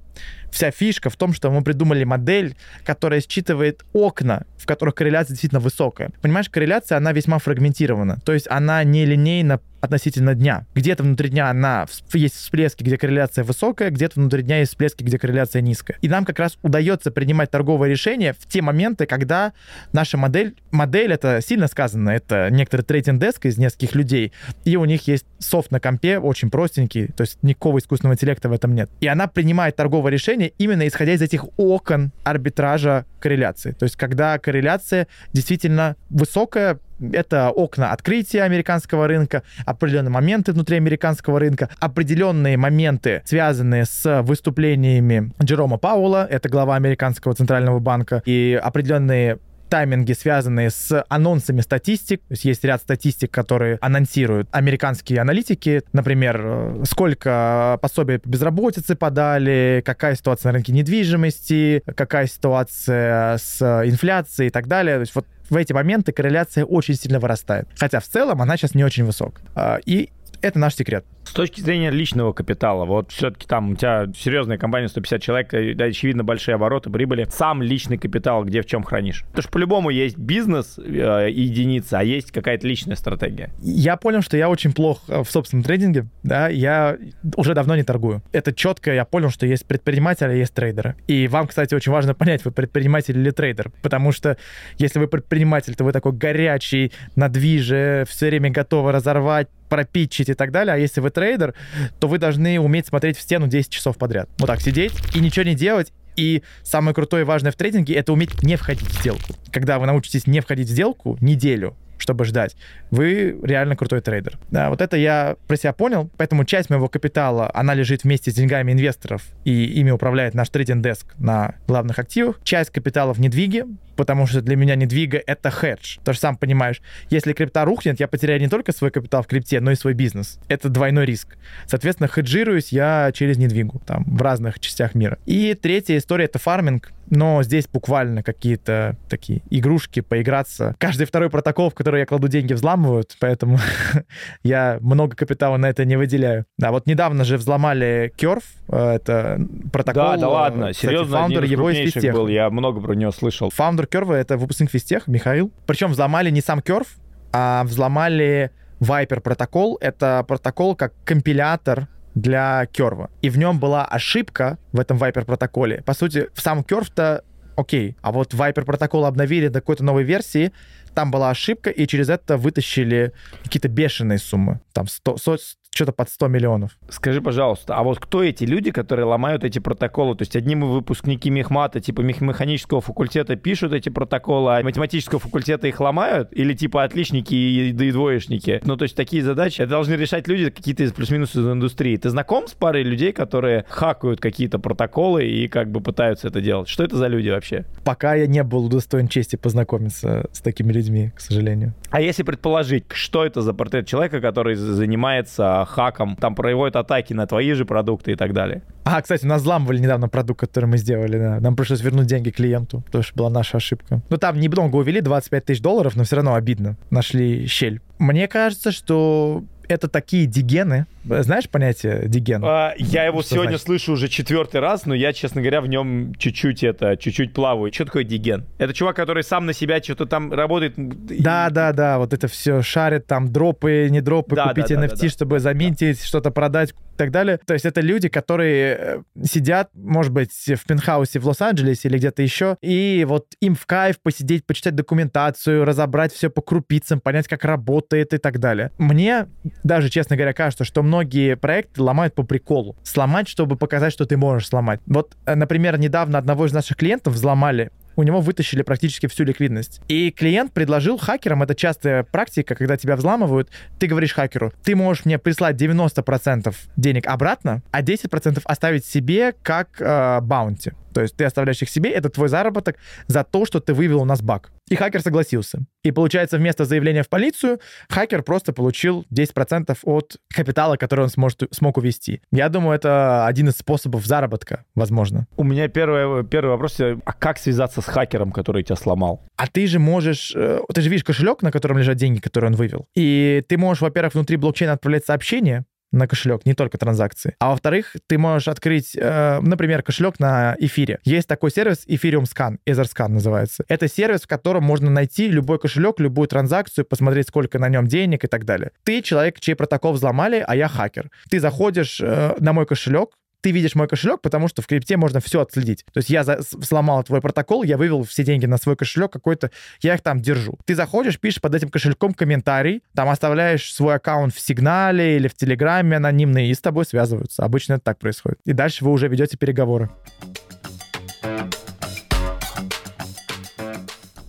вся фишка в том, что мы придумали модель, которая считывает окна, в которых корреляция действительно высокая. Понимаешь, корреляция, она весьма фрагментирована. То есть она не линейна относительно дня. Где-то внутри дня она есть всплески, где корреляция высокая, где-то внутри дня есть всплески, где корреляция низкая. И нам как раз удается принимать торговые решения в те моменты, когда наша модель, модель это сильно сказано, это некоторый трейдинг-деск из нескольких людей, и у них есть софт на компе, очень простенький, то есть никакого искусственного интеллекта в этом нет. И она принимает торговое решение именно исходя из этих окон арбитража корреляции. То есть когда корреляция действительно высокая, это окна открытия американского рынка, определенные моменты внутри американского рынка, определенные моменты, связанные с выступлениями Джерома Паула, это глава американского центрального банка, и определенные тайминги, связанные с анонсами статистик. То есть есть ряд статистик, которые анонсируют американские аналитики. Например, э, сколько пособий по безработице подали, какая ситуация на рынке недвижимости, какая ситуация с инфляцией и так далее. То есть вот в эти моменты корреляция очень сильно вырастает. Хотя в целом она сейчас не очень высока. А, и это наш секрет. С точки зрения личного капитала, вот все-таки там у тебя серьезная компания, 150 человек, да, очевидно, большие обороты, прибыли. Сам личный капитал где в чем хранишь? Потому что по-любому есть бизнес э, единица, а есть какая-то личная стратегия. Я понял, что я очень плох э, в собственном трейдинге, да, я уже давно не торгую. Это четко, я понял, что есть предприниматели, а есть трейдеры. И вам, кстати, очень важно понять, вы предприниматель или трейдер, потому что если вы предприниматель, то вы такой горячий, на движе, все время готовы разорвать, пропитчить и так далее. А если вы трейдер, то вы должны уметь смотреть в стену 10 часов подряд. Вот так сидеть и ничего не делать, и самое крутое и важное в трейдинге — это уметь не входить в сделку. Когда вы научитесь не входить в сделку неделю, чтобы ждать, вы реально крутой трейдер. Да, вот это я про себя понял, поэтому часть моего капитала, она лежит вместе с деньгами инвесторов, и ими управляет наш trading desk на главных активах. Часть капитала в недвиге, потому что для меня недвига — это хедж. Ты же сам понимаешь, если крипта рухнет, я потеряю не только свой капитал в крипте, но и свой бизнес. Это двойной риск. Соответственно, хеджируюсь я через недвигу, там, в разных частях мира. И третья история — это фарминг но здесь буквально какие-то такие игрушки, поиграться. Каждый второй протокол, в который я кладу деньги, взламывают, поэтому я много капитала на это не выделяю. Да, вот недавно же взломали Curve, э, это протокол. Да, да ладно, кстати, серьезно, фаундер его из был, я много про него слышал. Фаундер Curve — это выпускник Физтеха, Михаил. Причем взломали не сам Curve, а взломали Vyper протокол. Это протокол как компилятор для Curve а. И в нем была ошибка в этом Vyper протоколе. По сути, в сам Curve-то окей. А вот Vyper протокол обновили до какой-то новой версии, там была ошибка, и через это вытащили какие-то бешеные суммы. Там 100, 100, что-то под 100 миллионов. Скажи, пожалуйста, а вот кто эти люди, которые ломают эти протоколы? То есть одни мы выпускники мехмата, типа механического факультета пишут эти протоколы, а математического факультета их ломают? Или типа отличники и, и двоечники? Ну, то есть такие задачи должны решать люди какие-то плюс-минус из индустрии. Ты знаком с парой людей, которые хакают какие-то протоколы и как бы пытаются это делать? Что это за люди вообще? Пока я не был удостоен чести познакомиться с такими людьми, к сожалению. А если предположить, что это за портрет человека, который занимается хаком, там проводят атаки на твои же продукты и так далее. А, кстати, нас взламывали недавно продукт, который мы сделали, да. Нам пришлось вернуть деньги клиенту, потому что была наша ошибка. Ну, там немного увели, 25 тысяч долларов, но все равно обидно. Нашли щель. Мне кажется, что это такие дигены. Знаешь понятие диген? А, я его что сегодня значит? слышу уже четвертый раз, но я, честно говоря, в нем чуть-чуть это, чуть-чуть плаваю. Что такое диген? Это чувак, который сам на себя что-то там работает. Да, да, да, вот это все шарит, там дропы, не дропы, да, купить да, NFT, да, да, чтобы заметить, да. что-то продать и так далее. То есть это люди, которые э, сидят, может быть, в пентхаусе в Лос-Анджелесе или где-то еще, и вот им в кайф посидеть, почитать документацию, разобрать все по крупицам, понять, как работает и так далее. Мне даже, честно говоря, кажется, что многие проекты ломают по приколу. Сломать, чтобы показать, что ты можешь сломать. Вот, э, например, недавно одного из наших клиентов взломали у него вытащили практически всю ликвидность. И клиент предложил хакерам, это частая практика, когда тебя взламывают, ты говоришь хакеру, ты можешь мне прислать 90% денег обратно, а 10% оставить себе как э, баунти. То есть ты оставляешь их себе, это твой заработок за то, что ты вывел у нас баг. И хакер согласился. И получается, вместо заявления в полицию, хакер просто получил 10% от капитала, который он сможет, смог увести. Я думаю, это один из способов заработка, возможно. У меня первый, первый вопрос, а как связаться с хакером, который тебя сломал? А ты же можешь... Э, ты же видишь кошелек, на котором лежат деньги, которые он вывел. И ты можешь, во-первых, внутри блокчейна отправлять сообщение, на кошелек, не только транзакции. А во-вторых, ты можешь открыть, э, например, кошелек на эфире. Есть такой сервис Ethereum Scan, Etherscan называется. Это сервис, в котором можно найти любой кошелек, любую транзакцию, посмотреть, сколько на нем денег и так далее. Ты человек, чей протокол взломали, а я хакер. Ты заходишь э, на мой кошелек, ты видишь мой кошелек, потому что в крипте можно все отследить. То есть я за, сломал твой протокол, я вывел все деньги на свой кошелек какой-то, я их там держу. Ты заходишь, пишешь под этим кошельком комментарий, там оставляешь свой аккаунт в сигнале или в Телеграме анонимный, и с тобой связываются. Обычно это так происходит. И дальше вы уже ведете переговоры.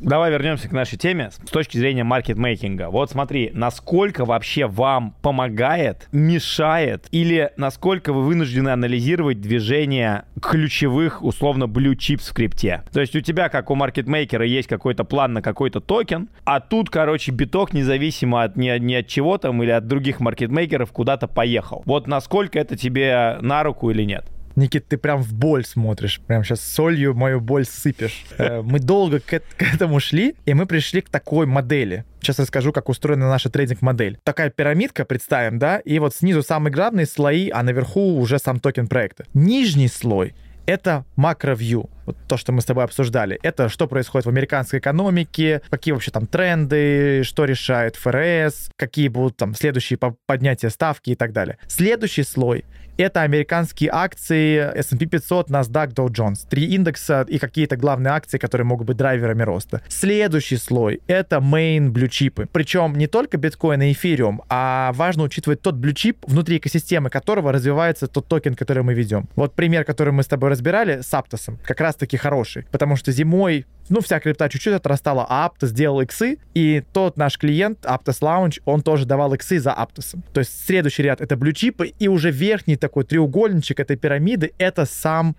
Давай вернемся к нашей теме с точки зрения маркетмейкинга. Вот смотри, насколько вообще вам помогает, мешает или насколько вы вынуждены анализировать движение ключевых, условно, blue chips в крипте. То есть у тебя, как у маркетмейкера, есть какой-то план на какой-то токен, а тут, короче, биток независимо от ни, ни от чего там или от других маркетмейкеров куда-то поехал. Вот насколько это тебе на руку или нет? Никит, ты прям в боль смотришь, прям сейчас солью мою боль сыпешь. Э, мы долго к, этому шли, и мы пришли к такой модели. Сейчас расскажу, как устроена наша трейдинг-модель. Такая пирамидка, представим, да, и вот снизу самые главные слои, а наверху уже сам токен проекта. Нижний слой это макро-вью. Вот то, что мы с тобой обсуждали. Это что происходит в американской экономике, какие вообще там тренды, что решает ФРС, какие будут там следующие поднятия ставки и так далее. Следующий слой это американские акции S&P 500, NASDAQ, Dow Jones. Три индекса и какие-то главные акции, которые могут быть драйверами роста. Следующий слой — это main blue чипы. Причем не только биткоин и эфириум, а важно учитывать тот blue чип, внутри экосистемы которого развивается тот токен, который мы ведем. Вот пример, который мы с тобой разбирали с Аптосом, как раз-таки хороший. Потому что зимой ну, вся крипта чуть-чуть отрастала, а Aptos сделал иксы, и тот наш клиент, Aptos Lounge, он тоже давал иксы за Aptos. То есть следующий ряд — это блючипы, и уже верхний такой треугольничек этой пирамиды — это сам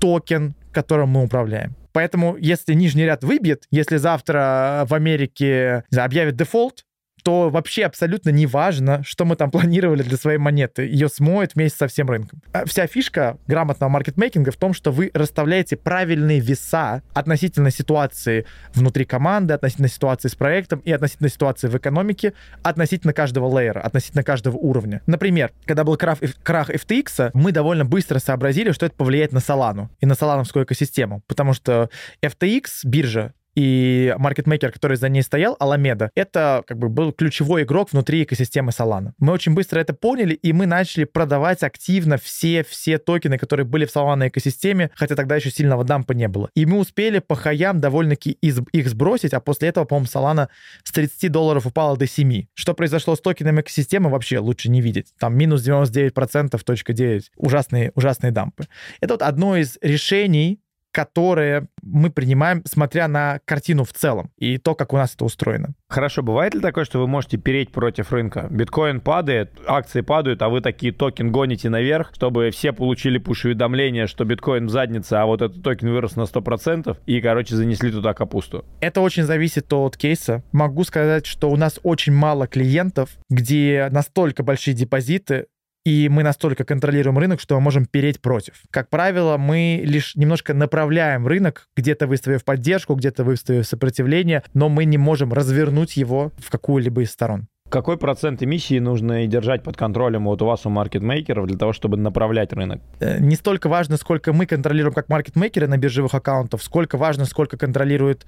токен, которым мы управляем. Поэтому, если нижний ряд выбьет, если завтра в Америке знаю, объявят дефолт, то вообще абсолютно не важно, что мы там планировали для своей монеты. Ее смоет вместе со всем рынком. А вся фишка грамотного маркетмейкинга в том, что вы расставляете правильные веса относительно ситуации внутри команды, относительно ситуации с проектом и относительно ситуации в экономике, относительно каждого layer а, относительно каждого уровня. Например, когда был крах, крах FTX, мы довольно быстро сообразили, что это повлияет на Solana и на солановскую экосистему, потому что FTX, биржа, и маркетмейкер, который за ней стоял, Alameda, это как бы был ключевой игрок внутри экосистемы Solana. Мы очень быстро это поняли, и мы начали продавать активно все-все токены, которые были в Solana экосистеме, хотя тогда еще сильного дампа не было. И мы успели по хаям довольно-таки их сбросить, а после этого, по-моему, Solana с 30 долларов упала до 7. Что произошло с токенами экосистемы, вообще лучше не видеть. Там минус 99%, точка 9. Ужасные, ужасные дампы. Это вот одно из решений, которые мы принимаем, смотря на картину в целом и то, как у нас это устроено. Хорошо, бывает ли такое, что вы можете переть против рынка? Биткоин падает, акции падают, а вы такие токен гоните наверх, чтобы все получили пуш-уведомление, что биткоин в заднице, а вот этот токен вырос на 100%, и, короче, занесли туда капусту. Это очень зависит от кейса. Могу сказать, что у нас очень мало клиентов, где настолько большие депозиты, и мы настолько контролируем рынок, что мы можем переть против. Как правило, мы лишь немножко направляем рынок, где-то выставив поддержку, где-то выставив сопротивление, но мы не можем развернуть его в какую-либо из сторон. Какой процент эмиссии нужно держать под контролем вот у вас, у маркетмейкеров, для того, чтобы направлять рынок? Э, не столько важно, сколько мы контролируем как маркетмейкеры на биржевых аккаунтах, сколько важно, сколько контролирует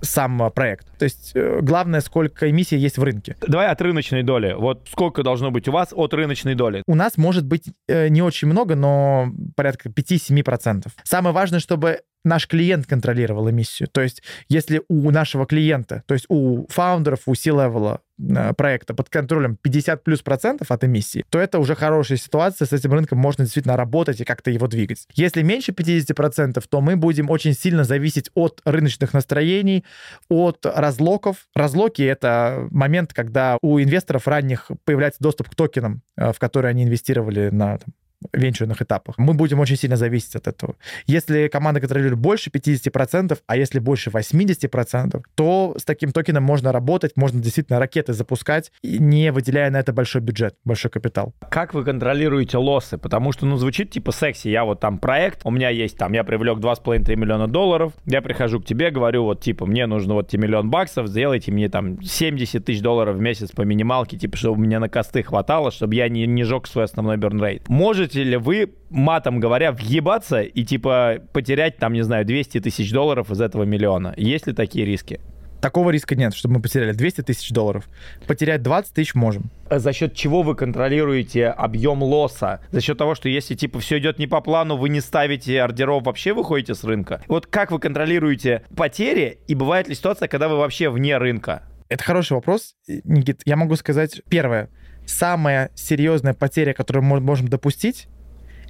сам проект. То есть э, главное, сколько эмиссий есть в рынке. Давай от рыночной доли. Вот сколько должно быть у вас от рыночной доли? У нас может быть э, не очень много, но порядка 5-7%. Самое важное, чтобы наш клиент контролировал эмиссию. То есть, если у нашего клиента, то есть у фаундеров, у C-левела э, проекта под контролем 50 плюс процентов от эмиссии, то это уже хорошая ситуация, с этим рынком можно действительно работать и как-то его двигать. Если меньше 50 процентов, то мы будем очень сильно зависеть от рыночных настроений, от разлоков. Разлоки — это момент, когда у инвесторов ранних появляется доступ к токенам, э, в которые они инвестировали на там, венчурных этапах. Мы будем очень сильно зависеть от этого. Если команда контролирует больше 50%, а если больше 80%, то с таким токеном можно работать, можно действительно ракеты запускать, не выделяя на это большой бюджет, большой капитал. Как вы контролируете лоссы? Потому что, ну, звучит типа секси. Я вот там проект, у меня есть там, я привлек 2,5-3 миллиона долларов, я прихожу к тебе, говорю, вот типа, мне нужно вот те миллион баксов, сделайте мне там 70 тысяч долларов в месяц по минималке, типа, чтобы мне на косты хватало, чтобы я не, не жег свой основной берн-рейт. Может можете ли вы, матом говоря, въебаться и, типа, потерять, там, не знаю, 200 тысяч долларов из этого миллиона? Есть ли такие риски? Такого риска нет, чтобы мы потеряли 200 тысяч долларов. Потерять 20 тысяч можем. А за счет чего вы контролируете объем лосса? За счет того, что если типа все идет не по плану, вы не ставите ордеров, вообще выходите с рынка? Вот как вы контролируете потери? И бывает ли ситуация, когда вы вообще вне рынка? Это хороший вопрос, Никит. Я могу сказать, первое, самая серьезная потеря, которую мы можем допустить,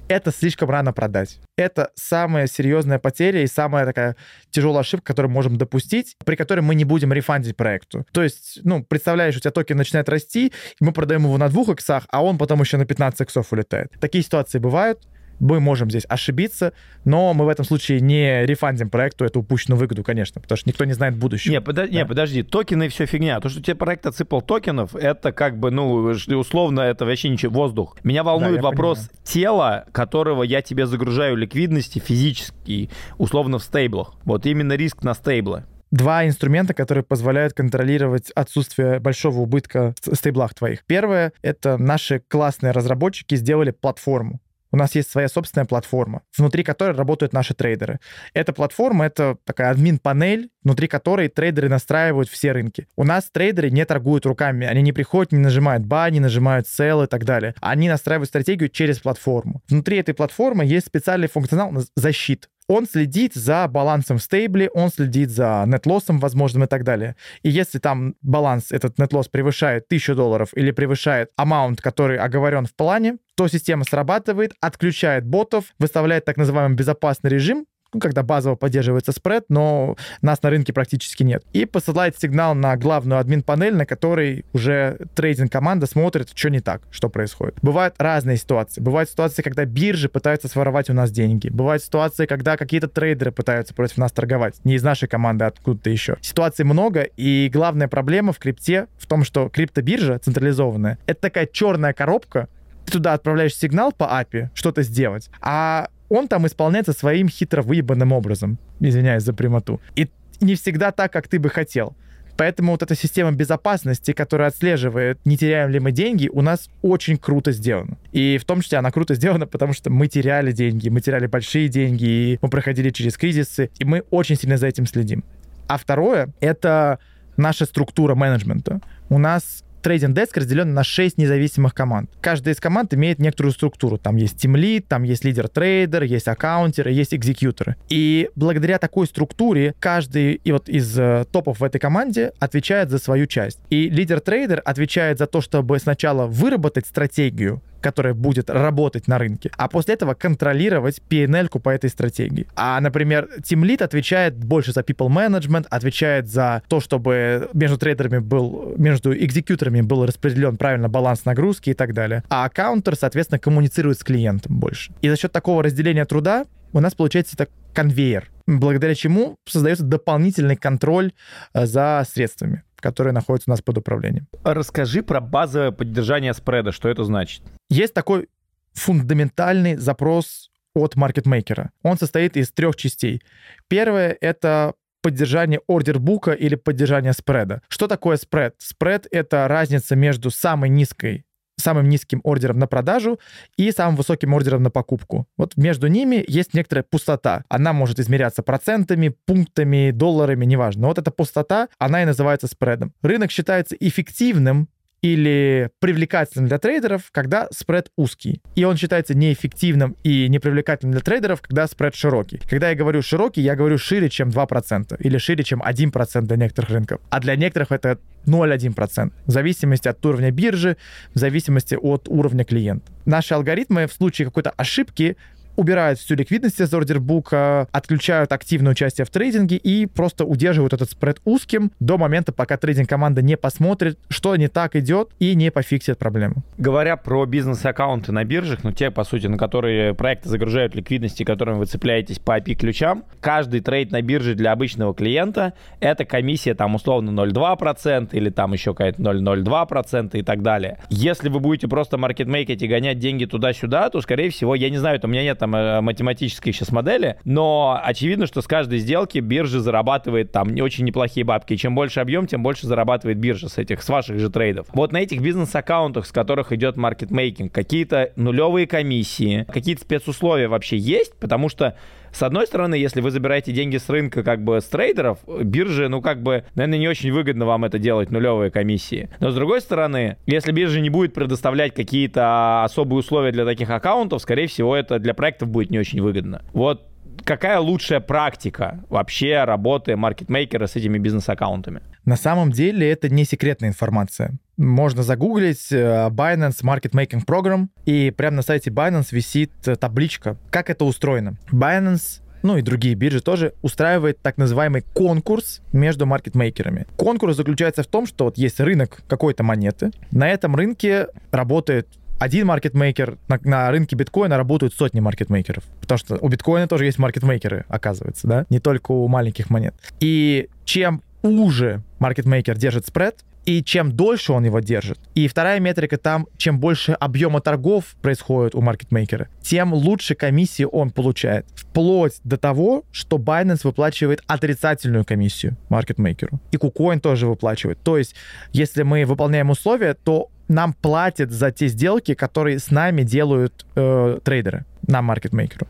это слишком рано продать. Это самая серьезная потеря и самая такая тяжелая ошибка, которую мы можем допустить, при которой мы не будем рефандить проекту. То есть, ну, представляешь, у тебя токен начинает расти, мы продаем его на двух иксах, а он потом еще на 15 иксов улетает. Такие ситуации бывают, мы можем здесь ошибиться, но мы в этом случае не рефандим проекту эту упущенную выгоду, конечно, потому что никто не знает будущего. Не, подо- да. не подожди, токены все фигня. То, что тебе проект отсыпал токенов, это как бы, ну, условно, это вообще ничего, воздух. Меня волнует да, вопрос понимаю. тела, которого я тебе загружаю ликвидности физически, условно в стейблах. Вот именно риск на стейблы два инструмента, которые позволяют контролировать отсутствие большого убытка в стейблах твоих. Первое — это наши классные разработчики сделали платформу. У нас есть своя собственная платформа, внутри которой работают наши трейдеры. Эта платформа — это такая админ-панель, внутри которой трейдеры настраивают все рынки. У нас трейдеры не торгуют руками, они не приходят, не нажимают buy, не нажимают sell и так далее. Они настраивают стратегию через платформу. Внутри этой платформы есть специальный функционал защит он следит за балансом в стейбле, он следит за нетлоссом возможным и так далее. И если там баланс, этот нетлосс превышает 1000 долларов или превышает амаунт, который оговорен в плане, то система срабатывает, отключает ботов, выставляет так называемый безопасный режим, ну, когда базово поддерживается спред, но нас на рынке практически нет. И посылает сигнал на главную админ-панель, на которой уже трейдинг-команда смотрит, что не так, что происходит. Бывают разные ситуации. Бывают ситуации, когда биржи пытаются своровать у нас деньги. Бывают ситуации, когда какие-то трейдеры пытаются против нас торговать. Не из нашей команды, а откуда-то еще. Ситуаций много, и главная проблема в крипте в том, что криптобиржа централизованная, это такая черная коробка, ты туда отправляешь сигнал по API, что-то сделать, а он там исполняется своим хитро выебанным образом, извиняюсь за прямоту. И не всегда так, как ты бы хотел. Поэтому вот эта система безопасности, которая отслеживает, не теряем ли мы деньги, у нас очень круто сделана. И в том числе она круто сделана, потому что мы теряли деньги, мы теряли большие деньги, и мы проходили через кризисы, и мы очень сильно за этим следим. А второе — это наша структура менеджмента. У нас trading desk разделен на 6 независимых команд. Каждая из команд имеет некоторую структуру. Там есть тимлид, там есть лидер-трейдер, есть аккаунтеры, есть executor ы. И благодаря такой структуре каждый и вот из э, топов в этой команде отвечает за свою часть. И лидер-трейдер отвечает за то, чтобы сначала выработать стратегию, которая будет работать на рынке, а после этого контролировать PnL по этой стратегии. А, например, Team Lead отвечает больше за people management, отвечает за то, чтобы между трейдерами был, между executor ами был распределен правильно баланс нагрузки и так далее. А аккаунтер, соответственно, коммуницирует с клиентом больше. И за счет такого разделения труда у нас получается это конвейер, благодаря чему создается дополнительный контроль э, за средствами которые находятся у нас под управлением. Расскажи про базовое поддержание спреда, что это значит? Есть такой фундаментальный запрос от маркетмейкера. Он состоит из трех частей. Первое — это поддержание ордербука или поддержание спреда. Что такое спред? Спред — это разница между самой низкой самым низким ордером на продажу и самым высоким ордером на покупку. Вот между ними есть некоторая пустота. Она может измеряться процентами, пунктами, долларами, неважно. Но вот эта пустота, она и называется спредом. Рынок считается эффективным или привлекательным для трейдеров, когда спред узкий. И он считается неэффективным и непривлекательным для трейдеров, когда спред широкий. Когда я говорю широкий, я говорю шире, чем 2% или шире, чем 1% для некоторых рынков. А для некоторых это 0,1%. В зависимости от уровня биржи, в зависимости от уровня клиента. Наши алгоритмы в случае какой-то ошибки убирают всю ликвидность из ордербука, отключают активное участие в трейдинге и просто удерживают этот спред узким до момента, пока трейдинг-команда не посмотрит, что не так идет и не пофиксит проблему. Говоря про бизнес-аккаунты на биржах, ну те, по сути, на которые проекты загружают ликвидности, которыми вы цепляетесь по API-ключам, каждый трейд на бирже для обычного клиента — это комиссия там условно 0,2% или там еще какая-то 0,02% и так далее. Если вы будете просто маркетмейкать и гонять деньги туда-сюда, то, скорее всего, я не знаю, это у меня нет там э, математической сейчас модели, но очевидно, что с каждой сделки биржа зарабатывает там не очень неплохие бабки. И чем больше объем, тем больше зарабатывает биржа с этих, с ваших же трейдов. Вот на этих бизнес-аккаунтах, с которых идет маркетмейкинг, какие-то нулевые комиссии, какие-то спецусловия вообще есть, потому что с одной стороны, если вы забираете деньги с рынка как бы с трейдеров, биржи, ну как бы, наверное, не очень выгодно вам это делать, нулевые комиссии. Но с другой стороны, если биржа не будет предоставлять какие-то особые условия для таких аккаунтов, скорее всего, это для проектов будет не очень выгодно. Вот какая лучшая практика вообще работы маркетмейкера с этими бизнес-аккаунтами? На самом деле это не секретная информация. Можно загуглить э, Binance Market Making Program, и прямо на сайте Binance висит э, табличка, как это устроено. Binance ну и другие биржи тоже, устраивает так называемый конкурс между маркетмейкерами. Конкурс заключается в том, что вот есть рынок какой-то монеты, на этом рынке работает один маркетмейкер, на, на рынке биткоина работают сотни маркетмейкеров. Потому что у биткоина тоже есть маркетмейкеры, оказывается, да, не только у маленьких монет. И чем уже маркетмейкер держит спред, и чем дольше он его держит. И вторая метрика там, чем больше объема торгов происходит у маркетмейкера, тем лучше комиссии он получает. Вплоть до того, что Binance выплачивает отрицательную комиссию маркетмейкеру. И KuCoin тоже выплачивает. То есть, если мы выполняем условия, то нам платят за те сделки, которые с нами делают э, трейдеры, нам, маркетмейкеру.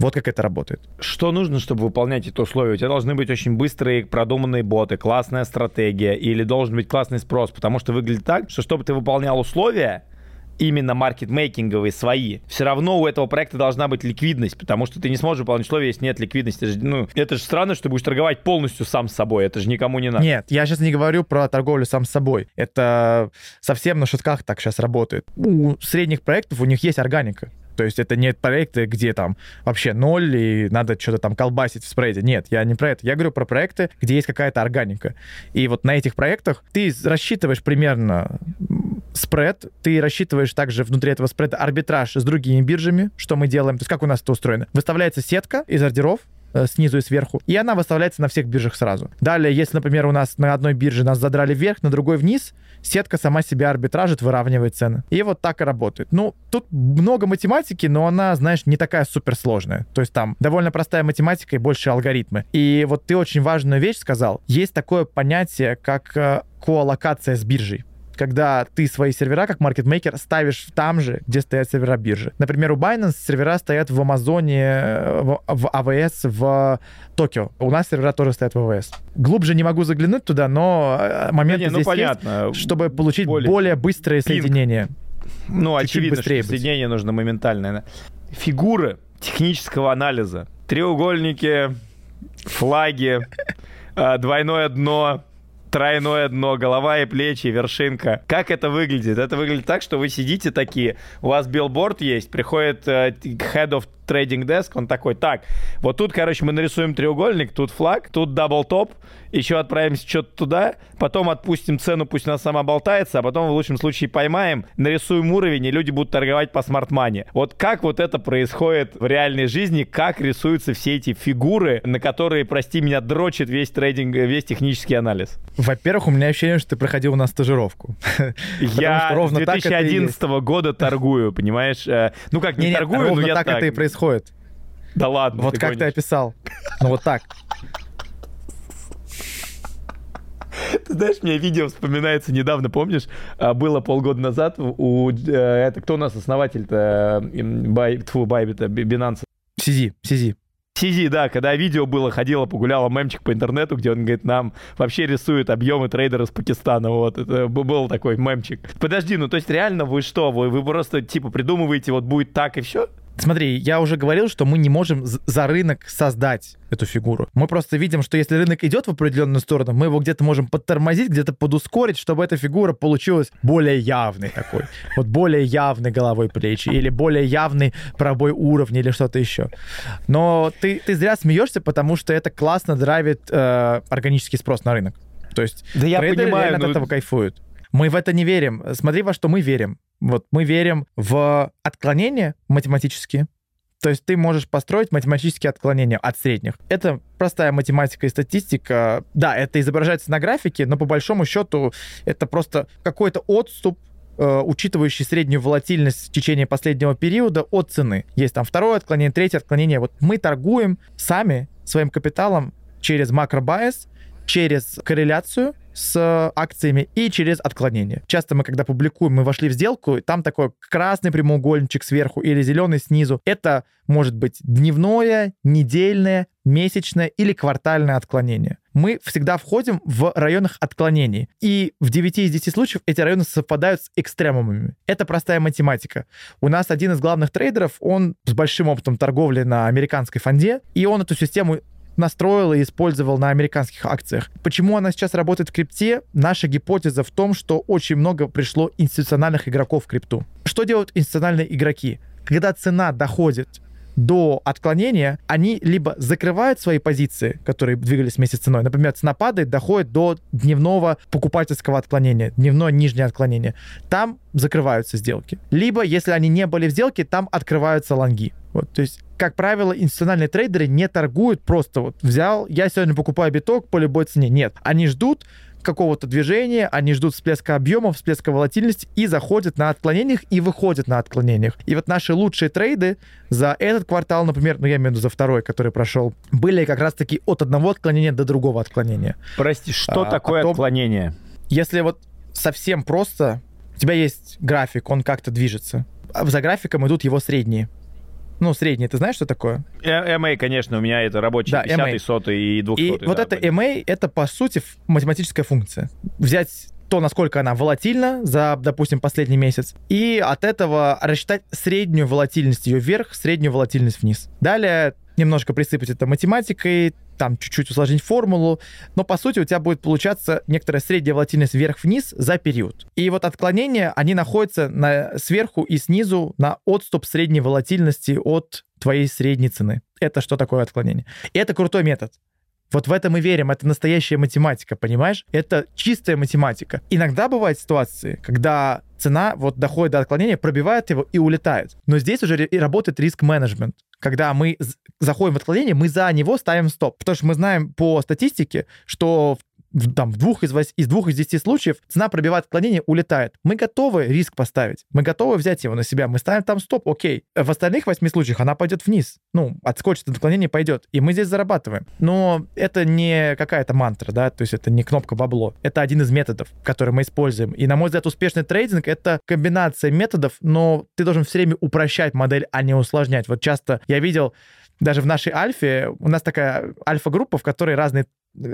Вот как это работает. Что нужно, чтобы выполнять эти условия? У тебя должны быть очень быстрые, продуманные боты, классная стратегия или должен быть классный спрос, потому что выглядит так, что чтобы ты выполнял условия, именно маркетмейкинговые свои, все равно у этого проекта должна быть ликвидность, потому что ты не сможешь выполнить условия, если нет ликвидности. Это же, ну, это же странно, что ты будешь торговать полностью сам с собой, это же никому не надо. Нет, я сейчас не говорю про торговлю сам с собой. Это совсем на шутках так сейчас работает. У средних проектов у них есть органика. То есть это не проекты, где там вообще ноль и надо что-то там колбасить в спреде. Нет, я не про это. Я говорю про проекты, где есть какая-то органика. И вот на этих проектах ты рассчитываешь примерно спред, ты рассчитываешь также внутри этого спреда арбитраж с другими биржами, что мы делаем. То есть как у нас это устроено? Выставляется сетка из ордеров, Э, снизу и сверху, и она выставляется на всех биржах сразу. Далее, если, например, у нас на одной бирже нас задрали вверх, на другой вниз, сетка сама себя арбитражит, выравнивает цены. И вот так и работает. Ну, тут много математики, но она, знаешь, не такая суперсложная. То есть там довольно простая математика и больше алгоритмы. И вот ты очень важную вещь сказал. Есть такое понятие, как э, коаллокация с биржей когда ты свои сервера как маркетмейкер ставишь там же, где стоят сервера биржи. Например, у Binance сервера стоят в Амазоне, э, в, в AWS, в Токио. У нас сервера тоже стоят в AWS. Глубже не могу заглянуть туда, но э, момент да здесь ну, понятно. есть, чтобы получить более, более быстрые Пинг. соединения. Ну, Чуть-чуть очевидно, что быть. соединение нужно моментальное. Фигуры технического анализа. Треугольники, флаги, э, двойное дно, тройное дно, голова и плечи, вершинка. Как это выглядит? Это выглядит так, что вы сидите такие, у вас билборд есть, приходит э, head of trading desk, он такой, так, вот тут, короче, мы нарисуем треугольник, тут флаг, тут double top, еще отправимся что-то туда, потом отпустим цену, пусть она сама болтается, а потом в лучшем случае поймаем, нарисуем уровень, и люди будут торговать по smart money. Вот как вот это происходит в реальной жизни, как рисуются все эти фигуры, на которые, прости меня, дрочит весь трейдинг, весь технический анализ? Во-первых, у меня ощущение, что ты проходил у нас стажировку. Я с 2011 года торгую, понимаешь? Э, ну как, не торгую, но я так. это и происходит. Да ладно. Вот как ты описал. Ну вот так. Ты знаешь, мне видео вспоминается недавно, помнишь? А, было полгода назад у... Э, это кто у нас основатель-то? Бай, тьфу, Байбита, Binance. Сизи, Сизи. Сизи, да, когда видео было, ходила, погуляла мемчик по интернету, где он говорит, нам вообще рисует объемы трейдера с Пакистана, вот, это был такой мемчик. Подожди, ну то есть реально вы что, вы, вы просто типа придумываете, вот будет так и все? Смотри, я уже говорил, что мы не можем за рынок создать эту фигуру. Мы просто видим, что если рынок идет в определенную сторону, мы его где-то можем подтормозить, где-то подускорить, чтобы эта фигура получилась более явной такой. Вот более явной головой плечи или более явный пробой уровня или что-то еще. Но ты, ты зря смеешься, потому что это классно драйвит э, органический спрос на рынок. То есть да я понимаю, но... от этого кайфуют. Мы в это не верим. Смотри, во что мы верим. Вот мы верим в отклонения математические. То есть ты можешь построить математические отклонения от средних. Это простая математика и статистика. Да, это изображается на графике, но по большому счету это просто какой-то отступ э, учитывающий среднюю волатильность в течение последнего периода от цены. Есть там второе отклонение, третье отклонение. Вот мы торгуем сами своим капиталом через макробайс, через корреляцию с акциями и через отклонение. Часто мы, когда публикуем, мы вошли в сделку, там такой красный прямоугольничек сверху или зеленый снизу. Это может быть дневное, недельное, месячное или квартальное отклонение. Мы всегда входим в районах отклонений. И в 9 из 10 случаев эти районы совпадают с экстремумами. Это простая математика. У нас один из главных трейдеров, он с большим опытом торговли на американской фонде, и он эту систему настроил и использовал на американских акциях. Почему она сейчас работает в крипте? Наша гипотеза в том, что очень много пришло институциональных игроков в крипту. Что делают институциональные игроки? Когда цена доходит до отклонения, они либо закрывают свои позиции, которые двигались вместе с ценой. Например, цена падает, доходит до дневного покупательского отклонения, дневное нижнее отклонение. Там закрываются сделки. Либо, если они не были в сделке, там открываются лонги. Вот, то есть как правило, институциональные трейдеры не торгуют просто вот взял, я сегодня покупаю биток по любой цене. Нет, они ждут какого-то движения, они ждут всплеска объемов, всплеска волатильности и заходят на отклонениях и выходят на отклонениях. И вот наши лучшие трейды за этот квартал, например, ну я имею в виду за второй, который прошел, были как раз-таки от одного отклонения до другого отклонения. Прости, что а, такое потом, отклонение? Если вот совсем просто, у тебя есть график, он как-то движется. А за графиком идут его средние. Ну, средний, ты знаешь, что такое? MA, конечно, у меня это рабочий да, 10 сотый и 200 И вот да, это MA, это, по сути, математическая функция. Взять то, насколько она волатильна за, допустим, последний месяц, и от этого рассчитать среднюю волатильность ее вверх, среднюю волатильность вниз. Далее немножко присыпать это математикой, там чуть-чуть усложнить формулу, но по сути у тебя будет получаться некоторая средняя волатильность вверх-вниз за период. И вот отклонения, они находятся на, сверху и снизу на отступ средней волатильности от твоей средней цены. Это что такое отклонение? И это крутой метод. Вот в это мы верим, это настоящая математика, понимаешь? Это чистая математика. Иногда бывают ситуации, когда цена вот доходит до отклонения, пробивает его и улетает. Но здесь уже и работает риск-менеджмент. Когда мы заходим в отклонение, мы за него ставим стоп. Потому что мы знаем по статистике, что там, в двух из, вось, из двух из десяти случаев цена пробивает отклонение, улетает. Мы готовы риск поставить. Мы готовы взять его на себя. Мы ставим там стоп, окей. В остальных восьми случаях она пойдет вниз. Ну, отскочит от отклонения, пойдет. И мы здесь зарабатываем. Но это не какая-то мантра, да, то есть это не кнопка бабло. Это один из методов, который мы используем. И, на мой взгляд, успешный трейдинг — это комбинация методов, но ты должен все время упрощать модель, а не усложнять. Вот часто я видел даже в нашей альфе, у нас такая альфа-группа, в которой разные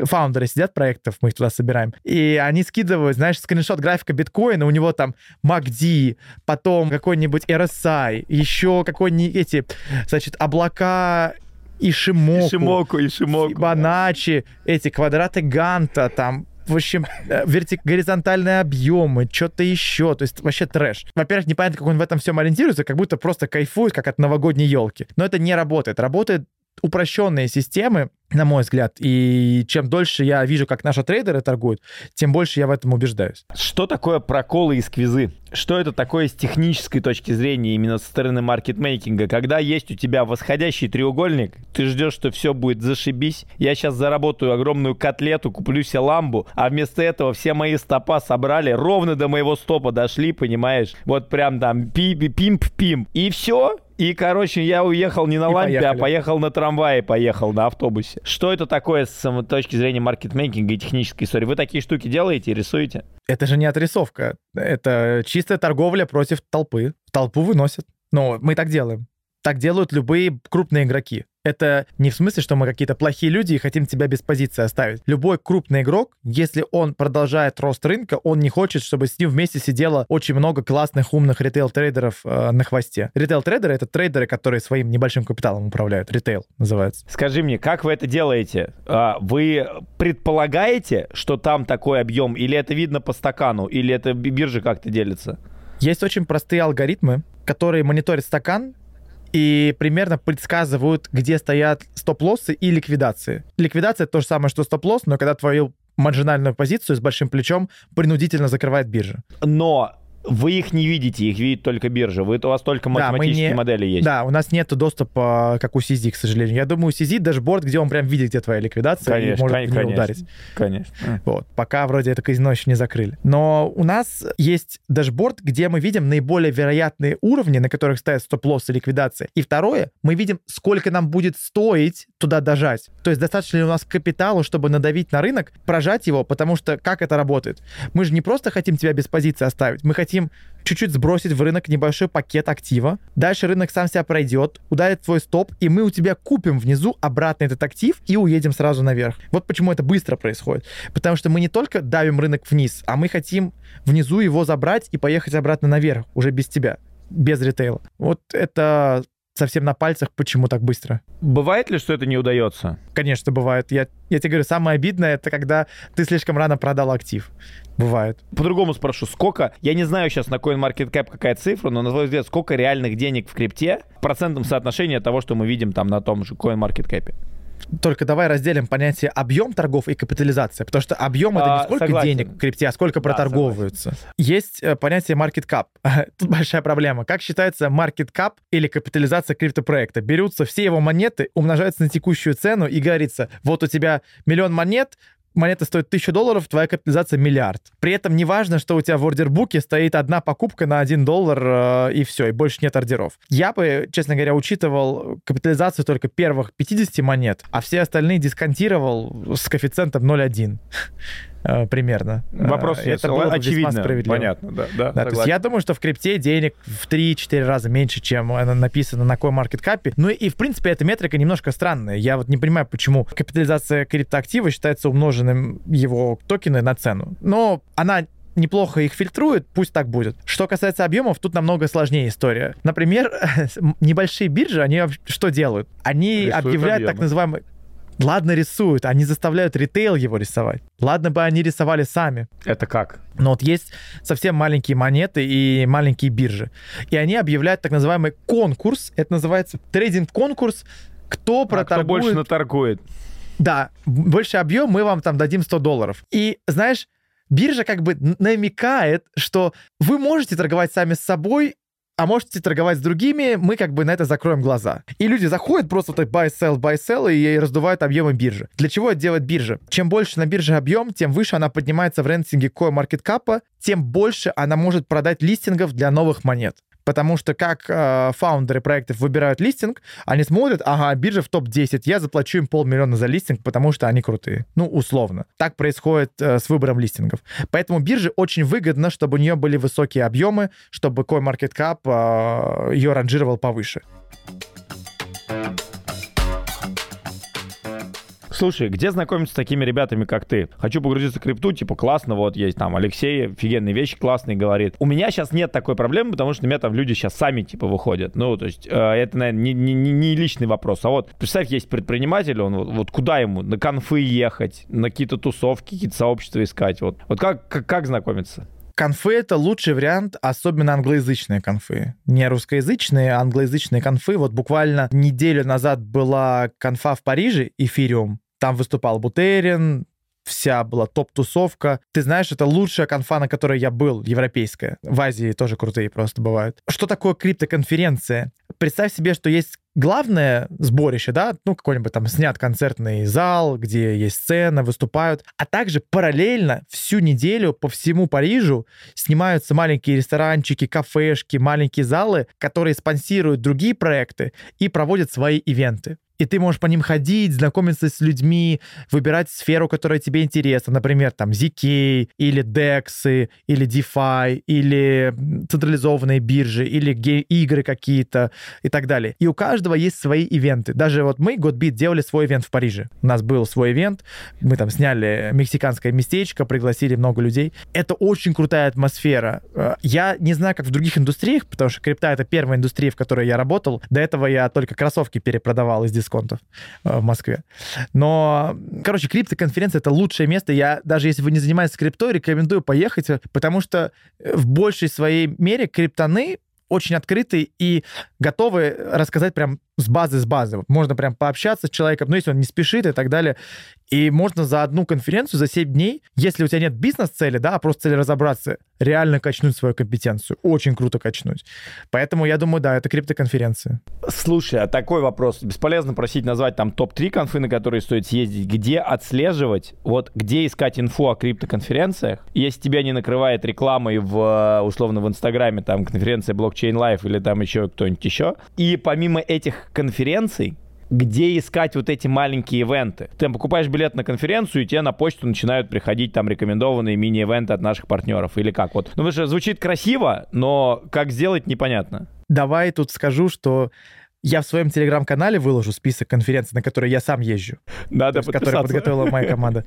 фаундеры сидят проектов, мы их туда собираем, и они скидывают, знаешь, скриншот графика биткоина, у него там MACD, потом какой-нибудь RSI, еще какой-нибудь эти, значит, облака Ишимоку, Ишимоку, Ишимоку. Фибоначчи, эти квадраты Ганта, там в общем, э, вертик... горизонтальные объемы, что-то еще. То есть вообще трэш. Во-первых, непонятно, как он в этом всем ориентируется, как будто просто кайфует, как от новогодней елки. Но это не работает. Работает упрощенные системы, на мой взгляд. И чем дольше я вижу, как наши трейдеры торгуют, тем больше я в этом убеждаюсь. Что такое проколы и сквизы? Что это такое с технической точки зрения, именно со стороны маркетмейкинга? Когда есть у тебя восходящий треугольник, ты ждешь, что все будет зашибись. Я сейчас заработаю огромную котлету, куплю себе ламбу, а вместо этого все мои стопа собрали, ровно до моего стопа дошли, понимаешь? Вот прям там пимп-пимп. И все, и, короче, я уехал не на и лампе, а поехали. а поехал на трамвае, поехал на автобусе. Что это такое с точки зрения маркетмейкинга и технической истории? Вы такие штуки делаете, рисуете? Это же не отрисовка. Это чистая торговля против толпы. Толпу выносят. Но мы так делаем. Так делают любые крупные игроки. Это не в смысле, что мы какие-то плохие люди и хотим тебя без позиции оставить. Любой крупный игрок, если он продолжает рост рынка, он не хочет, чтобы с ним вместе сидело очень много классных, умных ритейл-трейдеров э, на хвосте. Ритейл-трейдеры — это трейдеры, которые своим небольшим капиталом управляют. Ритейл называется. Скажи мне, как вы это делаете? А, вы предполагаете, что там такой объем, или это видно по стакану, или это биржа как-то делится? Есть очень простые алгоритмы, которые мониторят стакан и примерно предсказывают, где стоят стоп-лоссы и ликвидации. Ликвидация — это то же самое, что стоп-лосс, но когда твою маржинальную позицию с большим плечом принудительно закрывает биржа. Но вы их не видите, их видит только биржа. Вы, у вас только математические да, не, модели есть. Да, у нас нет доступа, как у CZ, к сожалению. Я думаю, у CZ дашборд, где он прям видит, где твоя ликвидация, конечно, и может конечно, в ударить. Конечно. Вот. Пока вроде это казино еще не закрыли. Но у нас есть дашборд, где мы видим наиболее вероятные уровни, на которых стоят стоп-лосс и ликвидация. И второе, мы видим, сколько нам будет стоить туда дожать. То есть достаточно ли у нас капиталу, чтобы надавить на рынок, прожать его, потому что как это работает? Мы же не просто хотим тебя без позиции оставить, мы хотим хотим чуть-чуть сбросить в рынок небольшой пакет актива. Дальше рынок сам себя пройдет, ударит твой стоп, и мы у тебя купим внизу обратно этот актив и уедем сразу наверх. Вот почему это быстро происходит. Потому что мы не только давим рынок вниз, а мы хотим внизу его забрать и поехать обратно наверх, уже без тебя без ритейла. Вот это совсем на пальцах, почему так быстро. Бывает ли, что это не удается? Конечно, бывает. Я, я тебе говорю, самое обидное, это когда ты слишком рано продал актив. Бывает. По-другому спрошу, сколько, я не знаю сейчас на CoinMarketCap какая цифра, но на твой взгляд, сколько реальных денег в крипте в процентном соотношении того, что мы видим там на том же CoinMarketCap? Только давай разделим понятие объем торгов и капитализация, потому что объем а, это не сколько согласен. денег в крипте, а сколько да, проторговываются. Согласен. Есть э, понятие market cap. Тут большая проблема. Как считается market cap или капитализация криптопроекта? Берутся все его монеты, умножаются на текущую цену и говорится, вот у тебя миллион монет, монета стоит 1000 долларов, твоя капитализация миллиард. При этом не важно, что у тебя в ордербуке стоит одна покупка на 1 доллар, э, и все, и больше нет ордеров. Я бы, честно говоря, учитывал капитализацию только первых 50 монет, а все остальные дисконтировал с коэффициентом 0,1. Э, примерно. Вопрос э, это было очевидно, понятно, да, да, да то есть я думаю, что в крипте денег в 3-4 раза меньше, чем написано на CoinMarketCap. Ну и, в принципе, эта метрика немножко странная. Я вот не понимаю, почему капитализация криптоактива считается умноженным его токены на цену. Но она неплохо их фильтрует, пусть так будет. Что касается объемов, тут намного сложнее история. Например, небольшие биржи, они что делают? Они Рисуют объявляют объемы. так называемый Ладно рисуют, они заставляют ритейл его рисовать. Ладно бы они рисовали сами. Это как? Но вот есть совсем маленькие монеты и маленькие биржи. И они объявляют так называемый конкурс. Это называется трейдинг-конкурс. Кто А проторгует... кто больше наторгует? Да, больше объем, мы вам там дадим 100 долларов. И, знаешь, биржа как бы намекает, что вы можете торговать сами с собой, а можете торговать с другими, мы как бы на это закроем глаза. И люди заходят просто так buy, sell, buy, sell и раздувают объемы биржи. Для чего это делает биржа? Чем больше на бирже объем, тем выше она поднимается в рейтинге CoinMarketCap, тем больше она может продать листингов для новых монет. Потому что как э, фаундеры проектов выбирают листинг, они смотрят, ага, биржа в топ-10, я заплачу им полмиллиона за листинг, потому что они крутые. Ну, условно. Так происходит э, с выбором листингов. Поэтому бирже очень выгодно, чтобы у нее были высокие объемы, чтобы CoinMarketCap э, ее ранжировал повыше. Слушай, где знакомиться с такими ребятами, как ты? Хочу погрузиться в крипту, типа, классно, вот есть там Алексей, офигенные вещи классные говорит. У меня сейчас нет такой проблемы, потому что на меня там люди сейчас сами, типа, выходят. Ну, то есть, э, это, наверное, не, не- не личный вопрос, а вот, представь, есть предприниматель, он вот, вот куда ему? На конфы ехать, на какие-то тусовки, какие-то сообщества искать, вот. Вот как, как, как знакомиться? Конфы — это лучший вариант, особенно англоязычные конфы. Не русскоязычные, а англоязычные конфы. Вот буквально неделю назад была конфа в Париже, эфириум. Там выступал Бутерин, вся была топ-тусовка. Ты знаешь, это лучшая конфа, на которой я был, европейская. В Азии тоже крутые просто бывают. Что такое криптоконференция? Представь себе, что есть главное сборище, да, ну, какой-нибудь там снят концертный зал, где есть сцена, выступают, а также параллельно всю неделю по всему Парижу снимаются маленькие ресторанчики, кафешки, маленькие залы, которые спонсируют другие проекты и проводят свои ивенты. И ты можешь по ним ходить, знакомиться с людьми, выбирать сферу, которая тебе интересна. Например, там ZK, или DEX, или DeFi, или централизованные биржи, или игры какие-то и так далее. И у каждого есть свои ивенты. Даже вот мы, Godbeat, делали свой ивент в Париже. У нас был свой ивент, мы там сняли мексиканское местечко, пригласили много людей. Это очень крутая атмосфера. Э, Я не знаю, как в других индустриях, потому что крипта — это первая индустрия, в которой я работал. До этого я только кроссовки перепродавал из дисконтов э, в Москве. Но, короче, криптоконференция — это лучшее место. Я, даже если вы не занимаетесь криптой, рекомендую поехать, потому что э, в большей своей мере криптоны очень открыты и готовы рассказать прям с базы, с базы. Можно прям пообщаться с человеком, ну, если он не спешит и так далее. И можно за одну конференцию, за 7 дней, если у тебя нет бизнес-цели, да, а просто цели разобраться, реально качнуть свою компетенцию. Очень круто качнуть. Поэтому я думаю, да, это криптоконференция. Слушай, а такой вопрос. Бесполезно просить назвать там топ-3 конфы, на которые стоит съездить. Где отслеживать, вот где искать инфу о криптоконференциях? Если тебя не накрывает рекламой в, условно, в Инстаграме, там, конференция Blockchain Life или там еще кто-нибудь еще. И помимо этих конференций, где искать вот эти маленькие ивенты. Ты покупаешь билет на конференцию, и тебе на почту начинают приходить там рекомендованные мини-ивенты от наших партнеров. Или как? Вот. Ну, потому что звучит красиво, но как сделать, непонятно. Давай тут скажу, что я в своем телеграм-канале выложу список конференций, на которые я сам езжу, Надо есть, которые подготовила моя команда.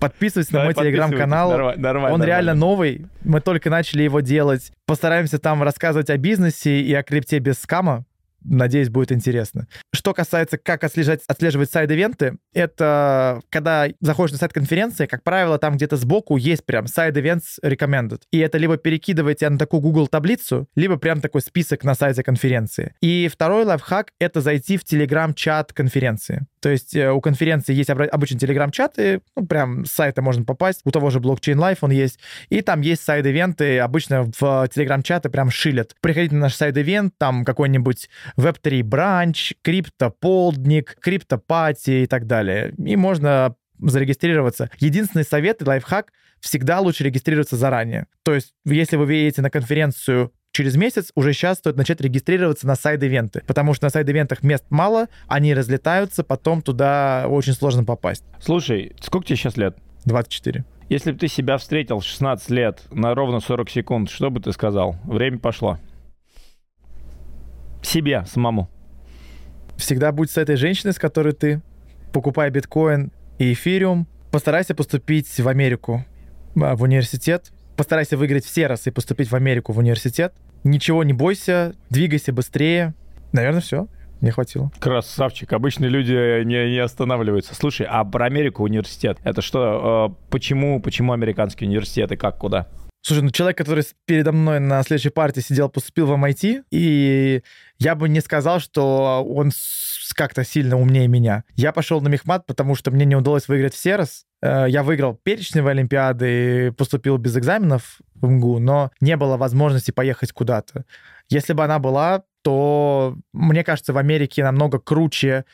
Подписывайтесь на мой телеграм-канал. подписывайтесь. Нормально, нормально, Он реально новый. Мы только начали его делать. Постараемся там рассказывать о бизнесе и о крипте без скама. Надеюсь, будет интересно. Что касается, как отслеживать, отслеживать сайд-ивенты, это когда заходишь на сайт конференции, как правило, там где-то сбоку есть прям side events recommended. И это либо перекидывает тебя на такую Google таблицу, либо прям такой список на сайте конференции. И второй лайфхак — это зайти в телеграм-чат конференции. То есть э, у конференции есть обычно телеграм-чаты, ну, прям с сайта можно попасть, у того же Blockchain Life он есть, и там есть сайд-ивенты, обычно в телеграм-чаты прям шилят. Приходите на наш side event, там какой-нибудь Web3 бранч, крипто-полдник, крипто-пати и так далее. И можно зарегистрироваться. Единственный совет и лайфхак — всегда лучше регистрироваться заранее. То есть, если вы едете на конференцию через месяц, уже сейчас стоит начать регистрироваться на сайд-ивенты, потому что на сайд-ивентах мест мало, они разлетаются, потом туда очень сложно попасть. Слушай, сколько тебе сейчас лет? 24. Если бы ты себя встретил в 16 лет на ровно 40 секунд, что бы ты сказал? Время пошло. Себе самому. Всегда будь с этой женщиной, с которой ты. Покупай биткоин и эфириум. Постарайся поступить в Америку, а, в университет. Постарайся выиграть все раз и поступить в Америку в университет. Ничего не бойся, двигайся быстрее. Наверное, все. мне хватило. Красавчик. Обычные люди не, не останавливаются. Слушай, а про Америку университет, это что, э, почему, почему американский университет и как, куда? Слушай, ну человек, который передо мной на следующей партии сидел, поступил в MIT, и я бы не сказал, что он как-то сильно умнее меня. Я пошел на Мехмат, потому что мне не удалось выиграть в Серос. Э, я выиграл перечневые олимпиады и поступил без экзаменов в МГУ, но не было возможности поехать куда-то. Если бы она была, то, мне кажется, в Америке намного круче